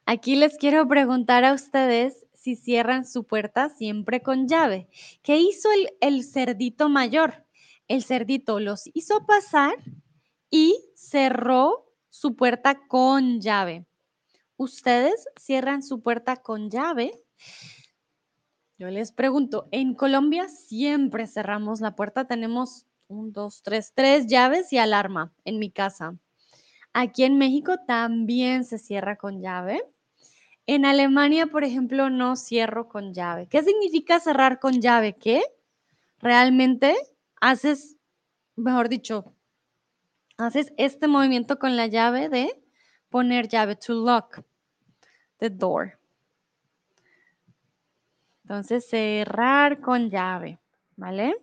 Aquí les quiero preguntar a ustedes si cierran su puerta siempre con llave. ¿Qué hizo el, el cerdito mayor? El cerdito los hizo pasar y cerró su puerta con llave. ¿Ustedes cierran su puerta con llave? Yo les pregunto, en Colombia siempre cerramos la puerta, tenemos un, dos, tres, tres llaves y alarma en mi casa. Aquí en México también se cierra con llave. En Alemania, por ejemplo, no cierro con llave. ¿Qué significa cerrar con llave? ¿Qué? realmente haces, mejor dicho, haces este movimiento con la llave de poner llave, to lock the door. Entonces, cerrar con llave, ¿vale?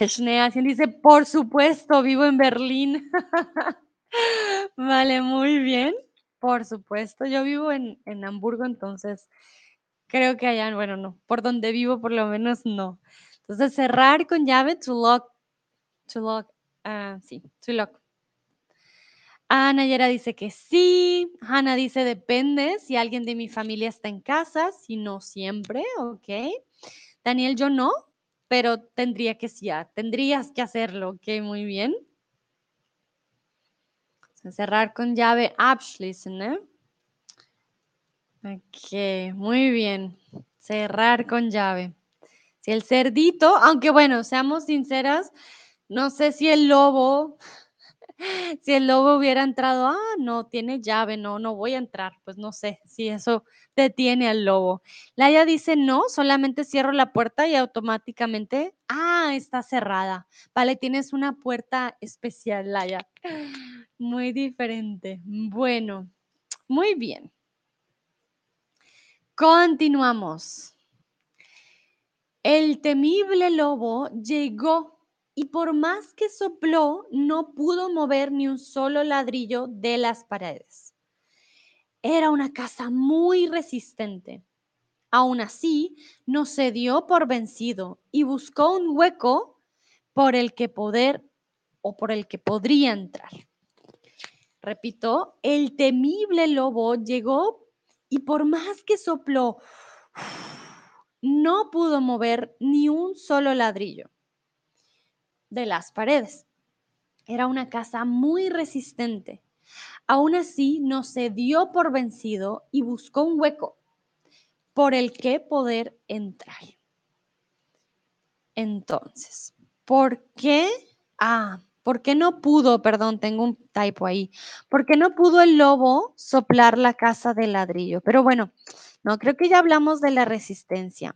Schneasian dice, por supuesto, vivo en Berlín. vale, muy bien. Por supuesto, yo vivo en, en, Hamburgo, entonces creo que allá, bueno, no, por donde vivo por lo menos no. Entonces, cerrar con llave, to lock, to lock, uh, sí, to lock. Ana Yera dice que sí. Hanna dice depende si alguien de mi familia está en casa, si no siempre, ok. Daniel, yo no, pero tendría que sí, tendrías que hacerlo, ok, muy bien. Cerrar con llave, abschließen, ¿eh? Ok, muy bien. Cerrar con llave. Si el cerdito, aunque bueno, seamos sinceras, no sé si el lobo si el lobo hubiera entrado, ah, no, tiene llave, no, no voy a entrar, pues no sé si eso detiene al lobo. Laia dice, no, solamente cierro la puerta y automáticamente, ah, está cerrada. Vale, tienes una puerta especial, Laia. Muy diferente. Bueno, muy bien. Continuamos. El temible lobo llegó y por más que sopló, no pudo mover ni un solo ladrillo de las paredes. Era una casa muy resistente. Aún así, no se dio por vencido y buscó un hueco por el que poder o por el que podría entrar. Repito, el temible lobo llegó y por más que sopló, no pudo mover ni un solo ladrillo de las paredes. Era una casa muy resistente. Aún así, no se dio por vencido y buscó un hueco por el que poder entrar. Entonces, ¿por qué? Ah, ¿por qué no pudo, perdón, tengo un typo ahí, ¿por qué no pudo el lobo soplar la casa de ladrillo? Pero bueno, no, creo que ya hablamos de la resistencia.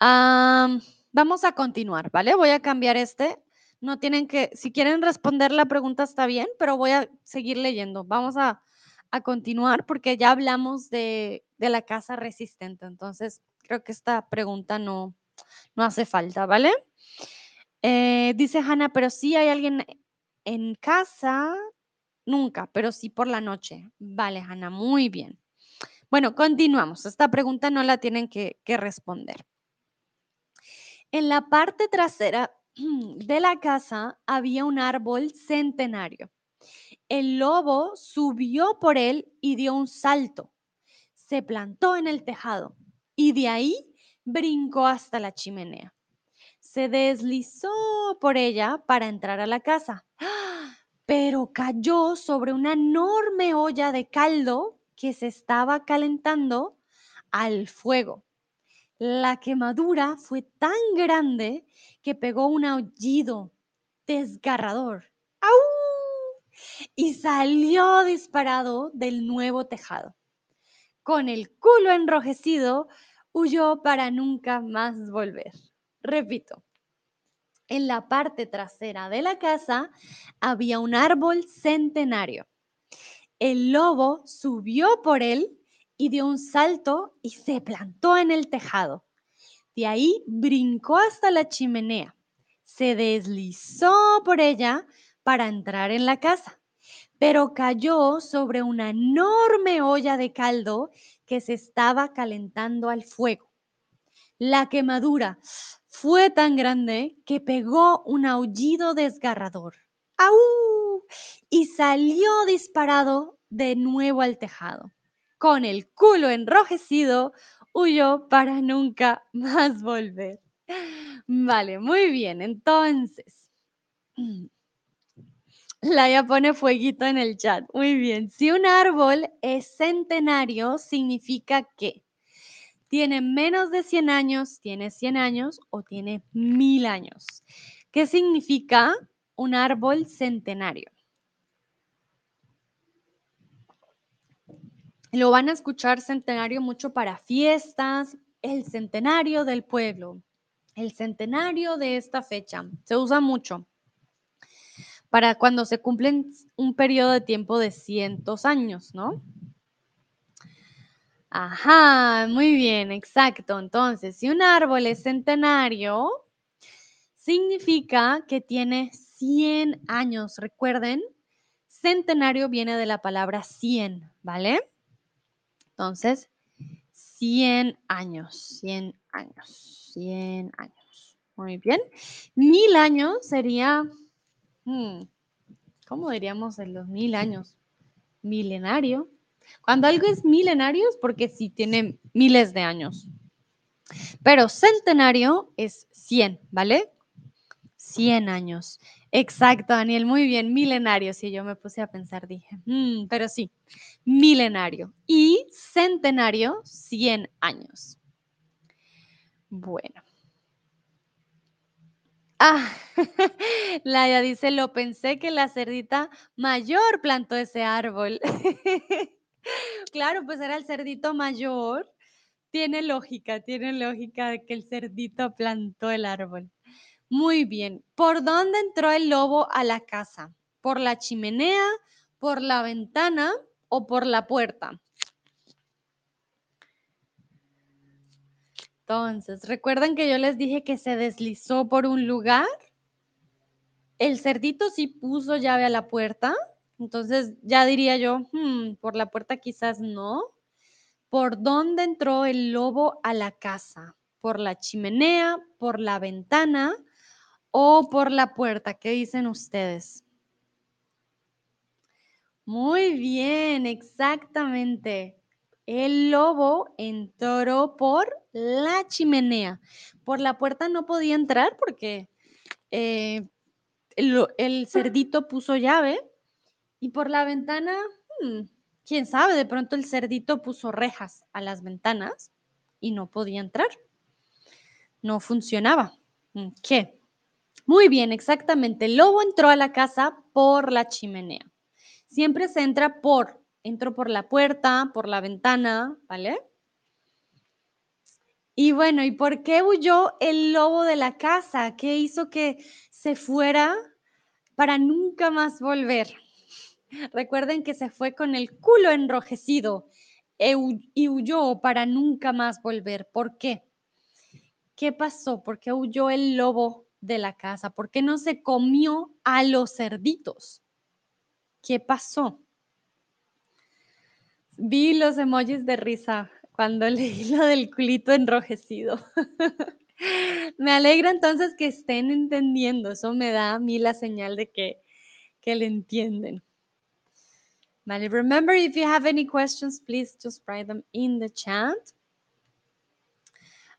Vamos a continuar, ¿vale? Voy a cambiar este. No tienen que, si quieren responder la pregunta está bien, pero voy a seguir leyendo. Vamos a, continuar porque ya hablamos de, la casa resistente. Entonces, creo que esta pregunta no, no hace falta, ¿vale? Eh, dice Hanna, pero sí hay alguien en casa, nunca, pero sí por la noche. Vale, Hanna, muy bien. Bueno, continuamos. Esta pregunta no la tienen que responder. En la parte trasera de la casa había un árbol centenario. El lobo subió por él y dio un salto. Se plantó en el tejado y de ahí brincó hasta la chimenea. Se deslizó por ella para entrar a la casa, pero cayó sobre una enorme olla de caldo que se estaba calentando al fuego. La quemadura fue tan grande que pegó un aullido desgarrador. Y salió disparado del nuevo tejado. Con el culo enrojecido, huyó para nunca más volver. Repito, en la parte trasera de la casa había un árbol centenario. El lobo subió por él y dio un salto y se plantó en el tejado. De ahí brincó hasta la chimenea. Se deslizó por ella para entrar en la casa, pero cayó sobre una enorme olla de caldo que se estaba calentando al fuego. La quemadura fue tan grande que pegó un aullido desgarrador. ¡Au! Y salió disparado de nuevo al tejado con el culo enrojecido, huyó para nunca más volver. Vale, muy bien. Entonces, Laia pone fueguito en el chat. Muy bien. Si un árbol es centenario, significa que tiene menos de 100 años, tiene 100 años o tiene mil años. ¿Qué significa un árbol centenario? Lo van a escuchar centenario mucho para fiestas, el centenario del pueblo, el centenario de esta fecha. Se usa mucho para cuando se cumplen un periodo de tiempo de cientos años, ¿no? Ajá, muy bien, exacto. Entonces, si un árbol es centenario, significa que tiene 100 años. Recuerden, centenario viene de la palabra 100, ¿vale? Entonces, 100 años, 100 años, 100 años. Muy bien. Mil años sería, hmm, ¿cómo diríamos en los mil años? Milenario. Cuando algo es milenario es porque sí tiene miles de años. Pero centenario es 100, ¿vale? 100 años. Exacto, Daniel, muy bien, milenario. Si yo me puse a pensar, dije, mm, pero sí, milenario. Y centenario, 100 años. Bueno. Ah, Laia dice, lo pensé que la cerdita mayor plantó ese árbol. claro, pues era el cerdito mayor. Tiene lógica, tiene lógica de que el cerdito plantó el árbol. Muy bien. ¿Por dónde entró el lobo a la casa? ¿Por la chimenea, por la ventana o por la puerta? Entonces, ¿recuerdan que yo les dije que se deslizó por un lugar? El cerdito sí puso llave a la puerta. Entonces, ya diría yo, hmm, por la puerta quizás no. ¿Por dónde entró el lobo a la casa? ¿Por la chimenea, por la ventana o por la puerta? ¿Qué dicen ustedes? Muy bien, exactamente. El lobo entró por la chimenea. Por la puerta no podía entrar porque eh, el, cerdito puso llave. Y por la ventana, hmm, quién sabe, de pronto el cerdito puso rejas a las ventanas y no podía entrar. No funcionaba. ¿Qué? Muy bien, exactamente. El lobo entró a la casa por la chimenea. Siempre se entra por, entro por la puerta, por la ventana, ¿vale? Y bueno, ¿y por qué huyó el lobo de la casa? ¿Qué hizo que se fuera para nunca más volver? Recuerden que se fue con el culo enrojecido y huyó para nunca más volver. ¿Por qué? ¿Qué pasó? ¿Por qué huyó el lobo de la casa? ¿Por qué no se comió a los cerditos? ¿Qué pasó? Vi los emojis de risa cuando leí lo del culito enrojecido. me alegra entonces que estén entendiendo. Eso me da a mí la señal de que, que le entienden. Vale, remember if you have any questions, please just write them in the chat.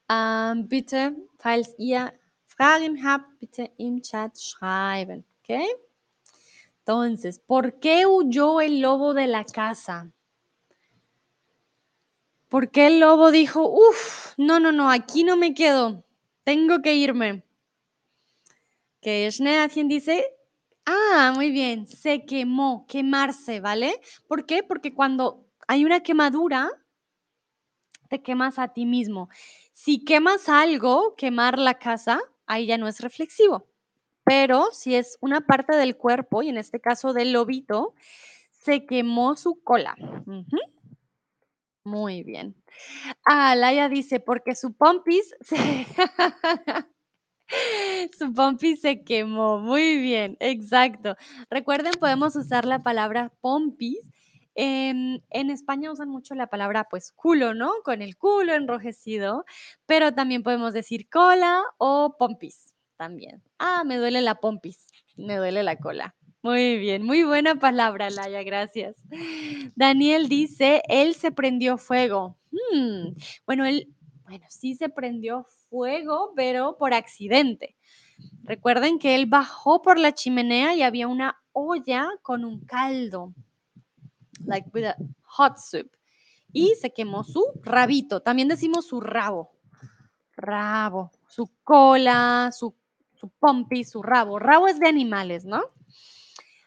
Um, bitte, falls ihr Fragen habt, bitte im Chat schreiben, ¿ok? Entonces, ¿por qué huyó el lobo de la casa? ¿Por qué el lobo dijo, uff, no, no, no, aquí no me quedo, tengo que irme? Que quien dice, ah, muy bien, se quemó, quemarse, ¿vale? ¿Por qué? Porque cuando hay una quemadura, te quemas a ti mismo. Si quemas algo, quemar la casa, ahí ya no es reflexivo. Pero si es una parte del cuerpo, y en este caso del lobito, se quemó su cola. Muy bien. Ah, Laia dice, porque su pompis se... su pompis se quemó. Muy bien, exacto. Recuerden, podemos usar la palabra pompis en, España usan mucho la palabra pues culo, ¿no? Con el culo enrojecido, pero también podemos decir cola o pompis también. Ah, me duele la pompis, me duele la cola. Muy bien, muy buena palabra, Laya, gracias. Daniel dice, él se prendió fuego. Hmm, bueno, él, bueno, sí se prendió fuego, pero por accidente. Recuerden que él bajó por la chimenea y había una olla con un caldo, like with a hot soup, y se quemó su rabito. También decimos su rabo, rabo, su cola, su, su pompi, su rabo. Rabo es de animales, ¿no?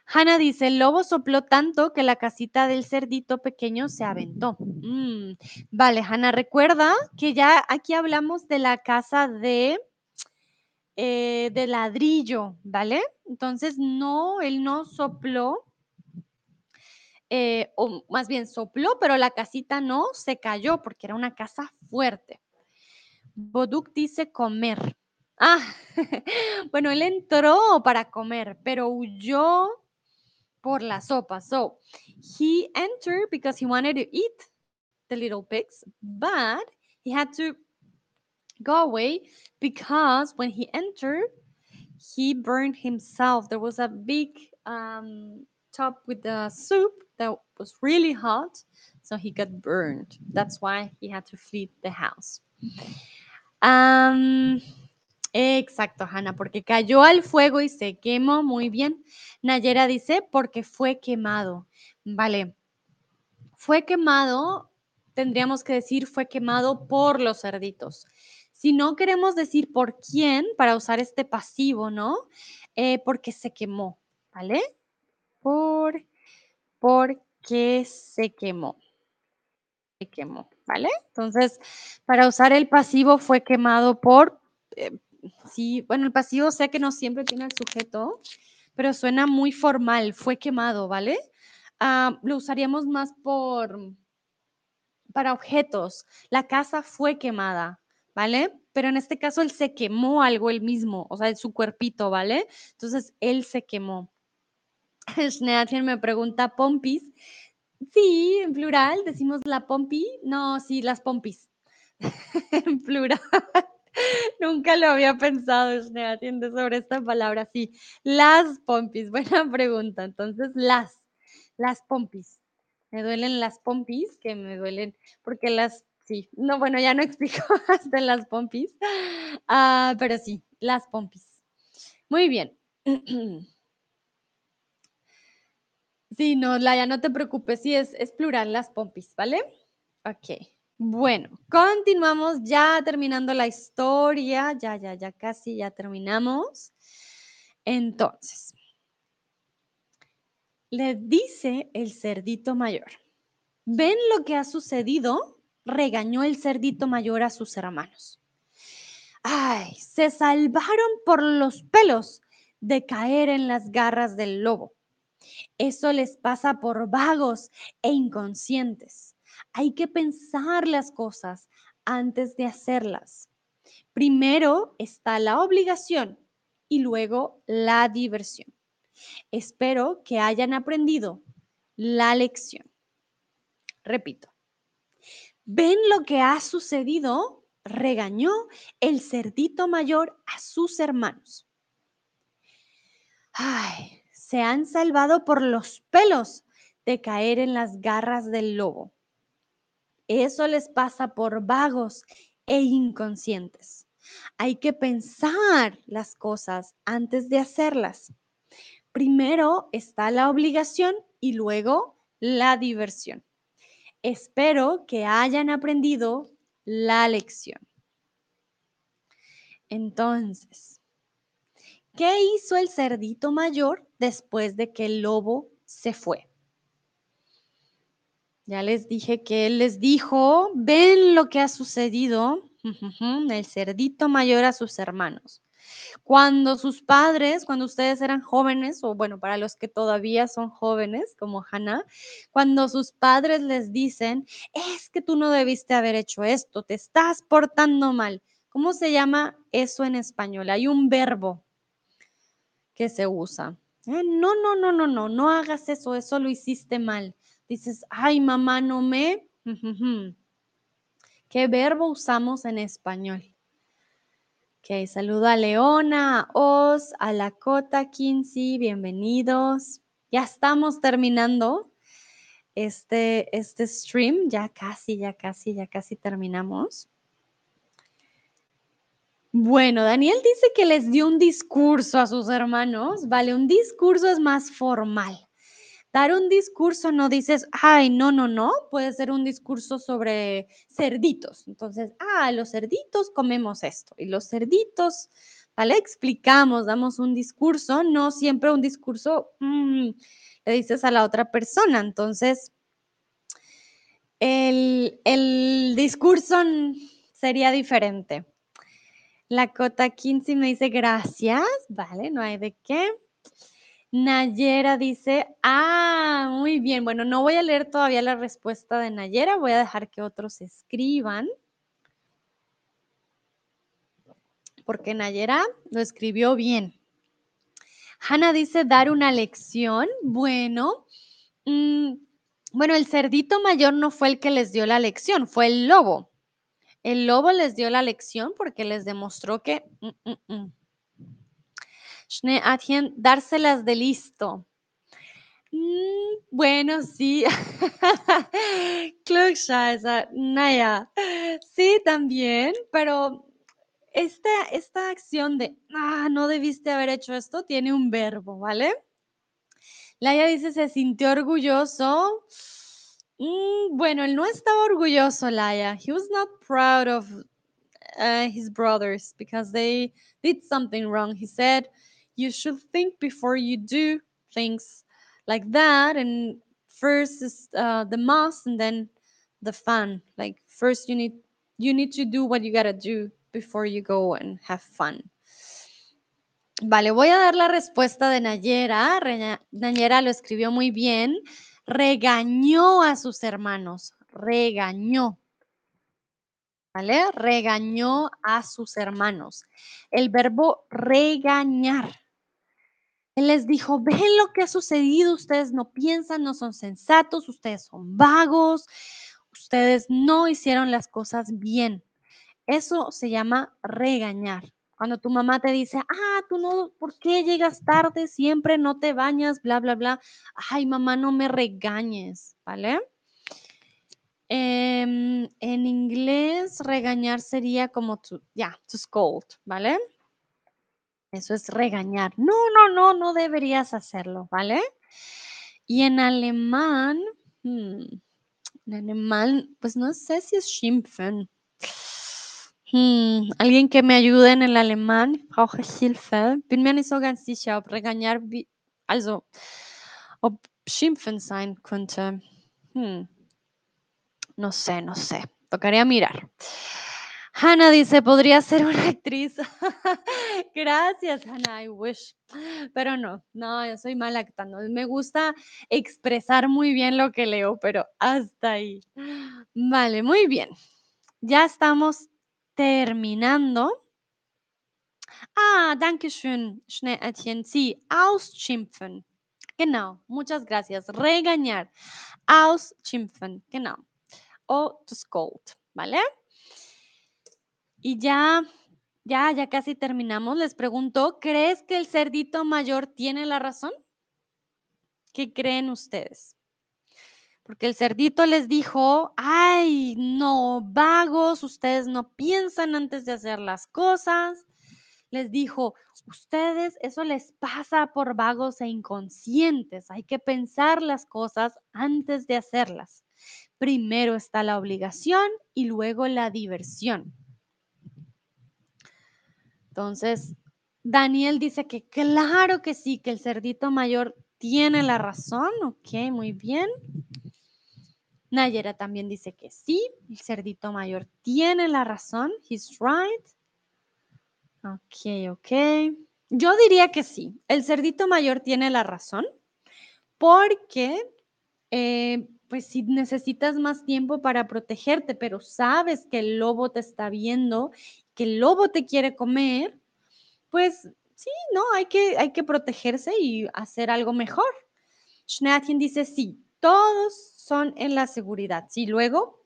Hannah dice, el lobo sopló tanto que la casita del cerdito pequeño se aventó. Mm, Vale, Hannah, recuerda que ya aquí hablamos de la casa de, eh, de ladrillo, ¿vale? Entonces, no, él no sopló, eh, o más bien sopló, pero la casita no se cayó porque era una casa fuerte. Boduk dice comer. Ah, bueno, él entró para comer, pero huyó por la sopa. So he entered because he wanted to eat the little pigs, but he had to go away because when he entered, he burned himself. There was a big um, top with the soup that was really hot, so he got burned. That's why he had to flee the house. Um, exacto, Hannah, porque cayó al fuego y se quemó muy bien. Nayera dice, porque fue quemado. Vale. Fue quemado, tendríamos que decir, fue quemado por los cerditos. Si no queremos decir por quién, para usar este pasivo, ¿no? Eh, porque se quemó, ¿vale? Por, porque se quemó. Se quemó, ¿vale? Entonces, para usar el pasivo fue quemado por, eh, sí, bueno, el pasivo sé que no siempre tiene el sujeto, pero suena muy formal, fue quemado, ¿vale? Ah, lo usaríamos más por, para objetos. La casa fue quemada, ¿vale? Pero en este caso él se quemó algo él mismo, o sea, su cuerpito, ¿vale? Entonces él se quemó. Schneatien me pregunta, ¿pompis? Sí, en plural, decimos la pompi. No, sí, las pompis. en plural. Nunca lo había pensado, Schneatien, sobre esta palabra. Sí, las pompis. Buena pregunta. Entonces, las, las pompis. Me duelen las pompis, que me duelen, porque las, sí, no, bueno, ya no explico más de las pompis, ah, pero sí, las pompis. Muy bien. Sí, no, Laia, no te preocupes, sí, es, es plural las pompis, ¿vale? Ok. Bueno, continuamos ya terminando la historia, ya, ya, ya casi, ya terminamos. Entonces, le dice el cerdito mayor, ¿ven lo que ha sucedido? Regañó el cerdito mayor a sus hermanos. Ay, se salvaron por los pelos de caer en las garras del lobo. Eso les pasa por vagos e inconscientes. Hay que pensar las cosas antes de hacerlas. Primero está la obligación y luego la diversión. Espero que hayan aprendido la lección. Repito. ¿Ven lo que ha sucedido? Regañó el cerdito mayor a sus hermanos. Ay, se han salvado por los pelos de caer en las garras del lobo. Eso les pasa por vagos e inconscientes. Hay que pensar las cosas antes de hacerlas. Primero está la obligación y luego la diversión. Espero que hayan aprendido la lección. Entonces, ¿qué hizo el cerdito mayor después de que el lobo se fue? Ya les dije que él les dijo, ven lo que ha sucedido, el cerdito mayor a sus hermanos. Cuando sus padres, cuando ustedes eran jóvenes, o bueno, para los que todavía son jóvenes, como Hannah, cuando sus padres les dicen, es que tú no debiste haber hecho esto, te estás portando mal. ¿Cómo se llama eso en español? Hay un verbo que se usa. no, no, no, no, no, no hagas eso, eso lo hiciste mal. Dices, ay, mamá, no me... ¿Qué verbo usamos en español? Ok, saludo a Leona, a Oz, a Lakota, Kinsey, bienvenidos. Ya estamos terminando este, este stream, ya casi, ya casi, ya casi terminamos. Bueno, Daniel dice que les dio un discurso a sus hermanos, ¿vale? Un discurso es más formal. Dar un discurso no dices, ay, no, no, no, puede ser un discurso sobre cerditos. Entonces, ah, los cerditos comemos esto y los cerditos, ¿vale? Explicamos, damos un discurso, no siempre un discurso mm, le dices a la otra persona. Entonces, el, el discurso sería diferente. La Cota 15 me dice gracias, vale, no hay de qué. Nayera dice, ah, muy bien. Bueno, no voy a leer todavía la respuesta de Nayera, voy a dejar que otros escriban. Porque Nayera lo escribió bien. Hanna dice, dar una lección. Bueno, mm, bueno, el cerdito mayor no fue el que les dio la lección, fue el lobo. El lobo les dio la lección porque les demostró que... Mm, mm, dárselas de listo. Mm, bueno, sí. Klugscheißer, naja, sí, también, pero esta, esta acción de, ah, no debiste haber hecho esto, tiene un verbo, ¿vale? Laia dice, se sintió orgulloso. Mm, bueno, él no estaba orgulloso, Laia. He was not proud of uh, his brothers because they did something wrong. He said, you should think before you do things like that and first is uh, the must and then the fun like first you need you need to do what you gotta do before you go and have fun Vale, voy a dar la respuesta de Nayera. Nayera lo escribió muy bien. Regañó a sus hermanos. Regañó. ¿Vale? Regañó a sus hermanos. El verbo regañar. Él les dijo, ven lo que ha sucedido, ustedes no piensan, no son sensatos, ustedes son vagos, ustedes no hicieron las cosas bien. Eso se llama regañar. Cuando tu mamá te dice, ah, tú no, ¿por qué llegas tarde? Siempre no te bañas, bla, bla, bla. Ay, mamá, no me regañes, ¿vale? Em, en inglés, regañar sería como to, ya, to scold, ¿vale? Eso es regañar. No, no, no, no deberías hacerlo, ¿vale? Y en alemán, hmm, en alemán, pues no sé si es schimpfen. Hmm, alguien que me ayude en el alemán, brauche Hilfe. Bin mir nicht so ganz sicher, ob regañar, also, ob schimpfen sein könnte. Hmm. No sé, no sé. Tocaría mirar. Hannah dice, podría ser una actriz. Gracias, Hannah, I wish. Pero no, no, yo soy mal actando. Me gusta expresar muy bien lo que leo, pero hasta ahí. Vale, muy bien. Ya estamos terminando. Ah, danke schön, Schneeätchen. Sí, ausschimpfen. Genau, muchas gracias. Regañar. Ausschimpfen, genau. O to scold, ¿vale? Y ya, ya, ya casi terminamos. Les pregunto, ¿crees que el cerdito mayor tiene la razón? ¿Qué creen ustedes? Porque el cerdito les dijo, ay, no, vagos, ustedes no piensan antes de hacer las cosas. Les dijo, ustedes, eso les pasa por vagos e inconscientes. Hay que pensar las cosas antes de hacerlas. Primero está la obligación y luego la diversión. Entonces, Daniel dice que claro que sí, que el cerdito mayor tiene la razón. Ok, muy bien. Nayera también dice que sí, el cerdito mayor tiene la razón. He's right. Ok, ok. Yo diría que sí, el cerdito mayor tiene la razón porque, eh, pues si necesitas más tiempo para protegerte, pero sabes que el lobo te está viendo que el lobo te quiere comer, pues sí, no, hay que, hay que protegerse y hacer algo mejor. Schneatien dice, sí, todos son en la seguridad. Sí, luego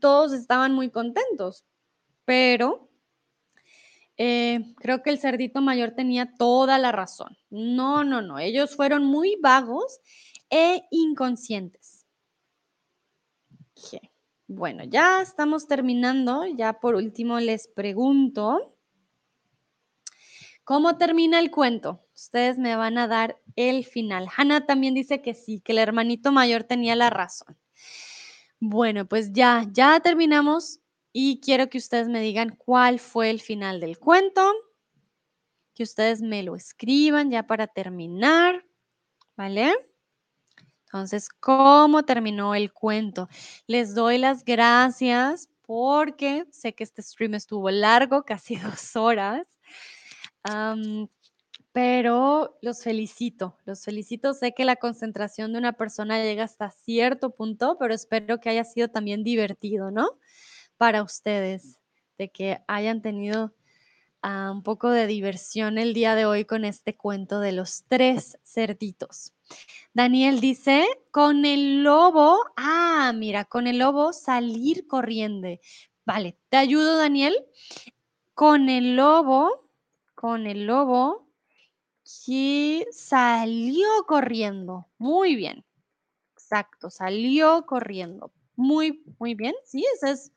todos estaban muy contentos, pero eh, creo que el cerdito mayor tenía toda la razón. No, no, no, ellos fueron muy vagos e inconscientes. Bueno, ya estamos terminando. Ya por último les pregunto, ¿Cómo termina el cuento? Ustedes me van a dar el final. Hannah también dice que sí, que el hermanito mayor tenía la razón. Bueno, pues ya, ya terminamos y quiero que ustedes me digan cuál fue el final del cuento, que ustedes me lo escriban ya para terminar, ¿vale? Entonces, ¿cómo terminó el cuento? Les doy las gracias porque sé que este stream estuvo largo, casi dos horas. pero los felicito, los felicito. Sé que la concentración de una persona llega hasta cierto punto, pero espero que haya sido también divertido, ¿no? Para ustedes, de que hayan tenido ah, un poco de diversión el día de hoy con este cuento de los tres cerditos. Daniel dice, con el lobo, ah, mira, con el lobo salir corriendo. Vale, te ayudo, Daniel. Con el lobo, con el lobo que salió corriendo. Muy bien. Exacto, salió corriendo. Muy, muy bien. Sí, ese es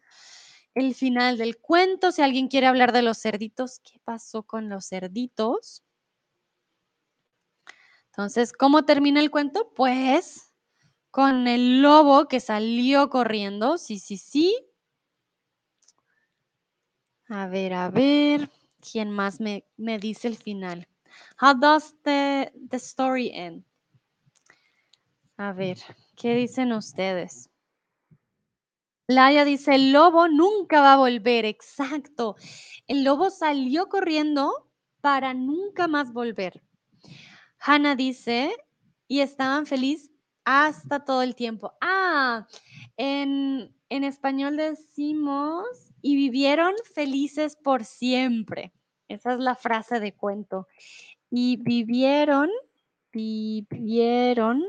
el final del cuento. Si alguien quiere hablar de los cerditos, ¿qué pasó con los cerditos? Entonces, ¿cómo termina el cuento? Pues con el lobo que salió corriendo. Sí, sí, sí. A ver, a ver. ¿Quién más me, me dice el final? How does the, the story end? A ver, ¿qué dicen ustedes? Laia dice, el lobo nunca va a volver. Exacto. El lobo salió corriendo para nunca más volver. Hannah dice, y estaban felices hasta todo el tiempo. Ah, en, en español decimos, y vivieron felices por siempre. Esa es la frase de cuento. Y vivieron, vivieron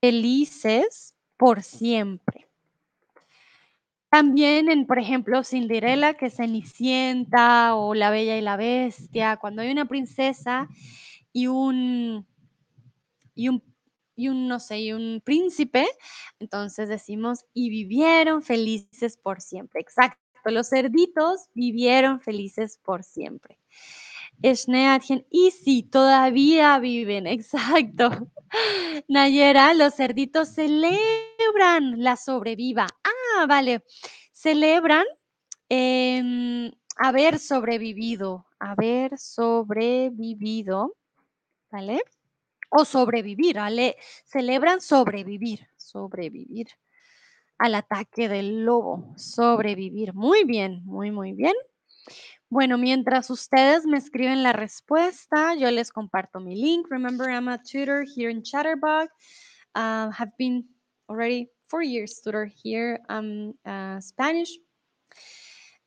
felices por siempre. También en, por ejemplo, Cinderella, que Cenicienta o La Bella y la Bestia, cuando hay una princesa y un, y un, y un, no sé, y un príncipe, entonces decimos, y vivieron felices por siempre. Exacto, los cerditos vivieron felices por siempre. Y sí, todavía viven, exacto. Nayera, los cerditos celebran la sobreviva. Ah, vale. Celebran em, haber sobrevivido, haber sobrevivido O sobrevivir, ¿vale? Celebran sobrevivir, sobrevivir al ataque del lobo, sobrevivir. Muy bien, muy, muy bien. Bueno, mientras ustedes me escriben la respuesta, yo les comparto mi link. Remember, I'm a tutor here in Chatterbug. Uh, have been already four years tutor here. I'm Spanish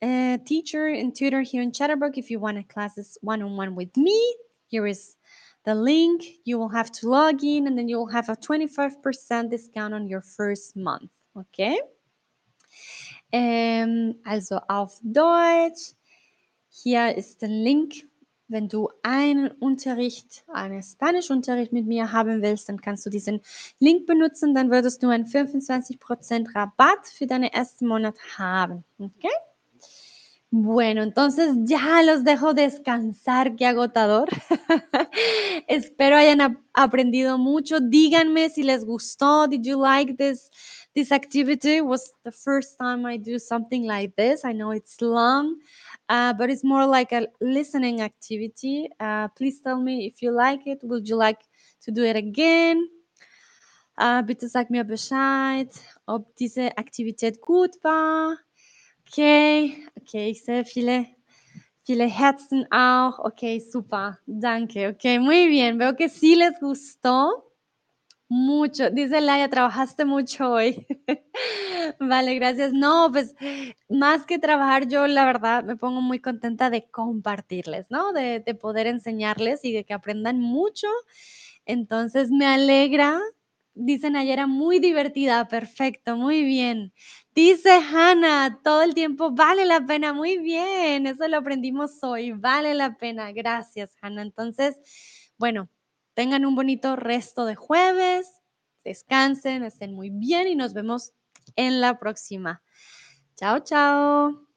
uh, teacher and tutor here in Chatterbug. If you want a classes one-on-one -on -one with me, here is the link. You will have to log in and then you will have a 25% discount on your first month. Okay? Ähm, also auf Deutsch. Hier ist der Link. Wenn du einen Unterricht, einen Spanischunterricht mit mir haben willst, dann kannst du diesen Link benutzen. Dann würdest du einen 25% Rabatt für deinen ersten Monat haben. Okay? Bueno, entonces ya los dejo descansar, qué agotador. Espero hayan aprendido mucho. Díganme si les gustó. Did you like this this activity? Was the first time I do something like this. I know it's long, uh, but it's more like a listening activity. Uh, please tell me if you like it. Would you like to do it again? Uh, bitte sag mir Bescheid, ob diese Aktivität gut war. Okay, okay, ich sehe viele, viele Herzen auch. Okay, super, danke. Okay, muy bien. Veo que sí les gustó mucho. Dice Laia, trabajaste mucho hoy. vale, gracias. No, pues más que trabajar, yo la verdad me pongo muy contenta de compartirles, ¿no? De, de poder enseñarles y de que aprendan mucho. Entonces me alegra. Dicen ayer muy divertida, perfecto, muy bien. Dice Hannah, todo el tiempo vale la pena, muy bien, eso lo aprendimos hoy, vale la pena, gracias Hannah. Entonces, bueno, tengan un bonito resto de jueves, descansen, estén muy bien y nos vemos en la próxima. Chao, chao.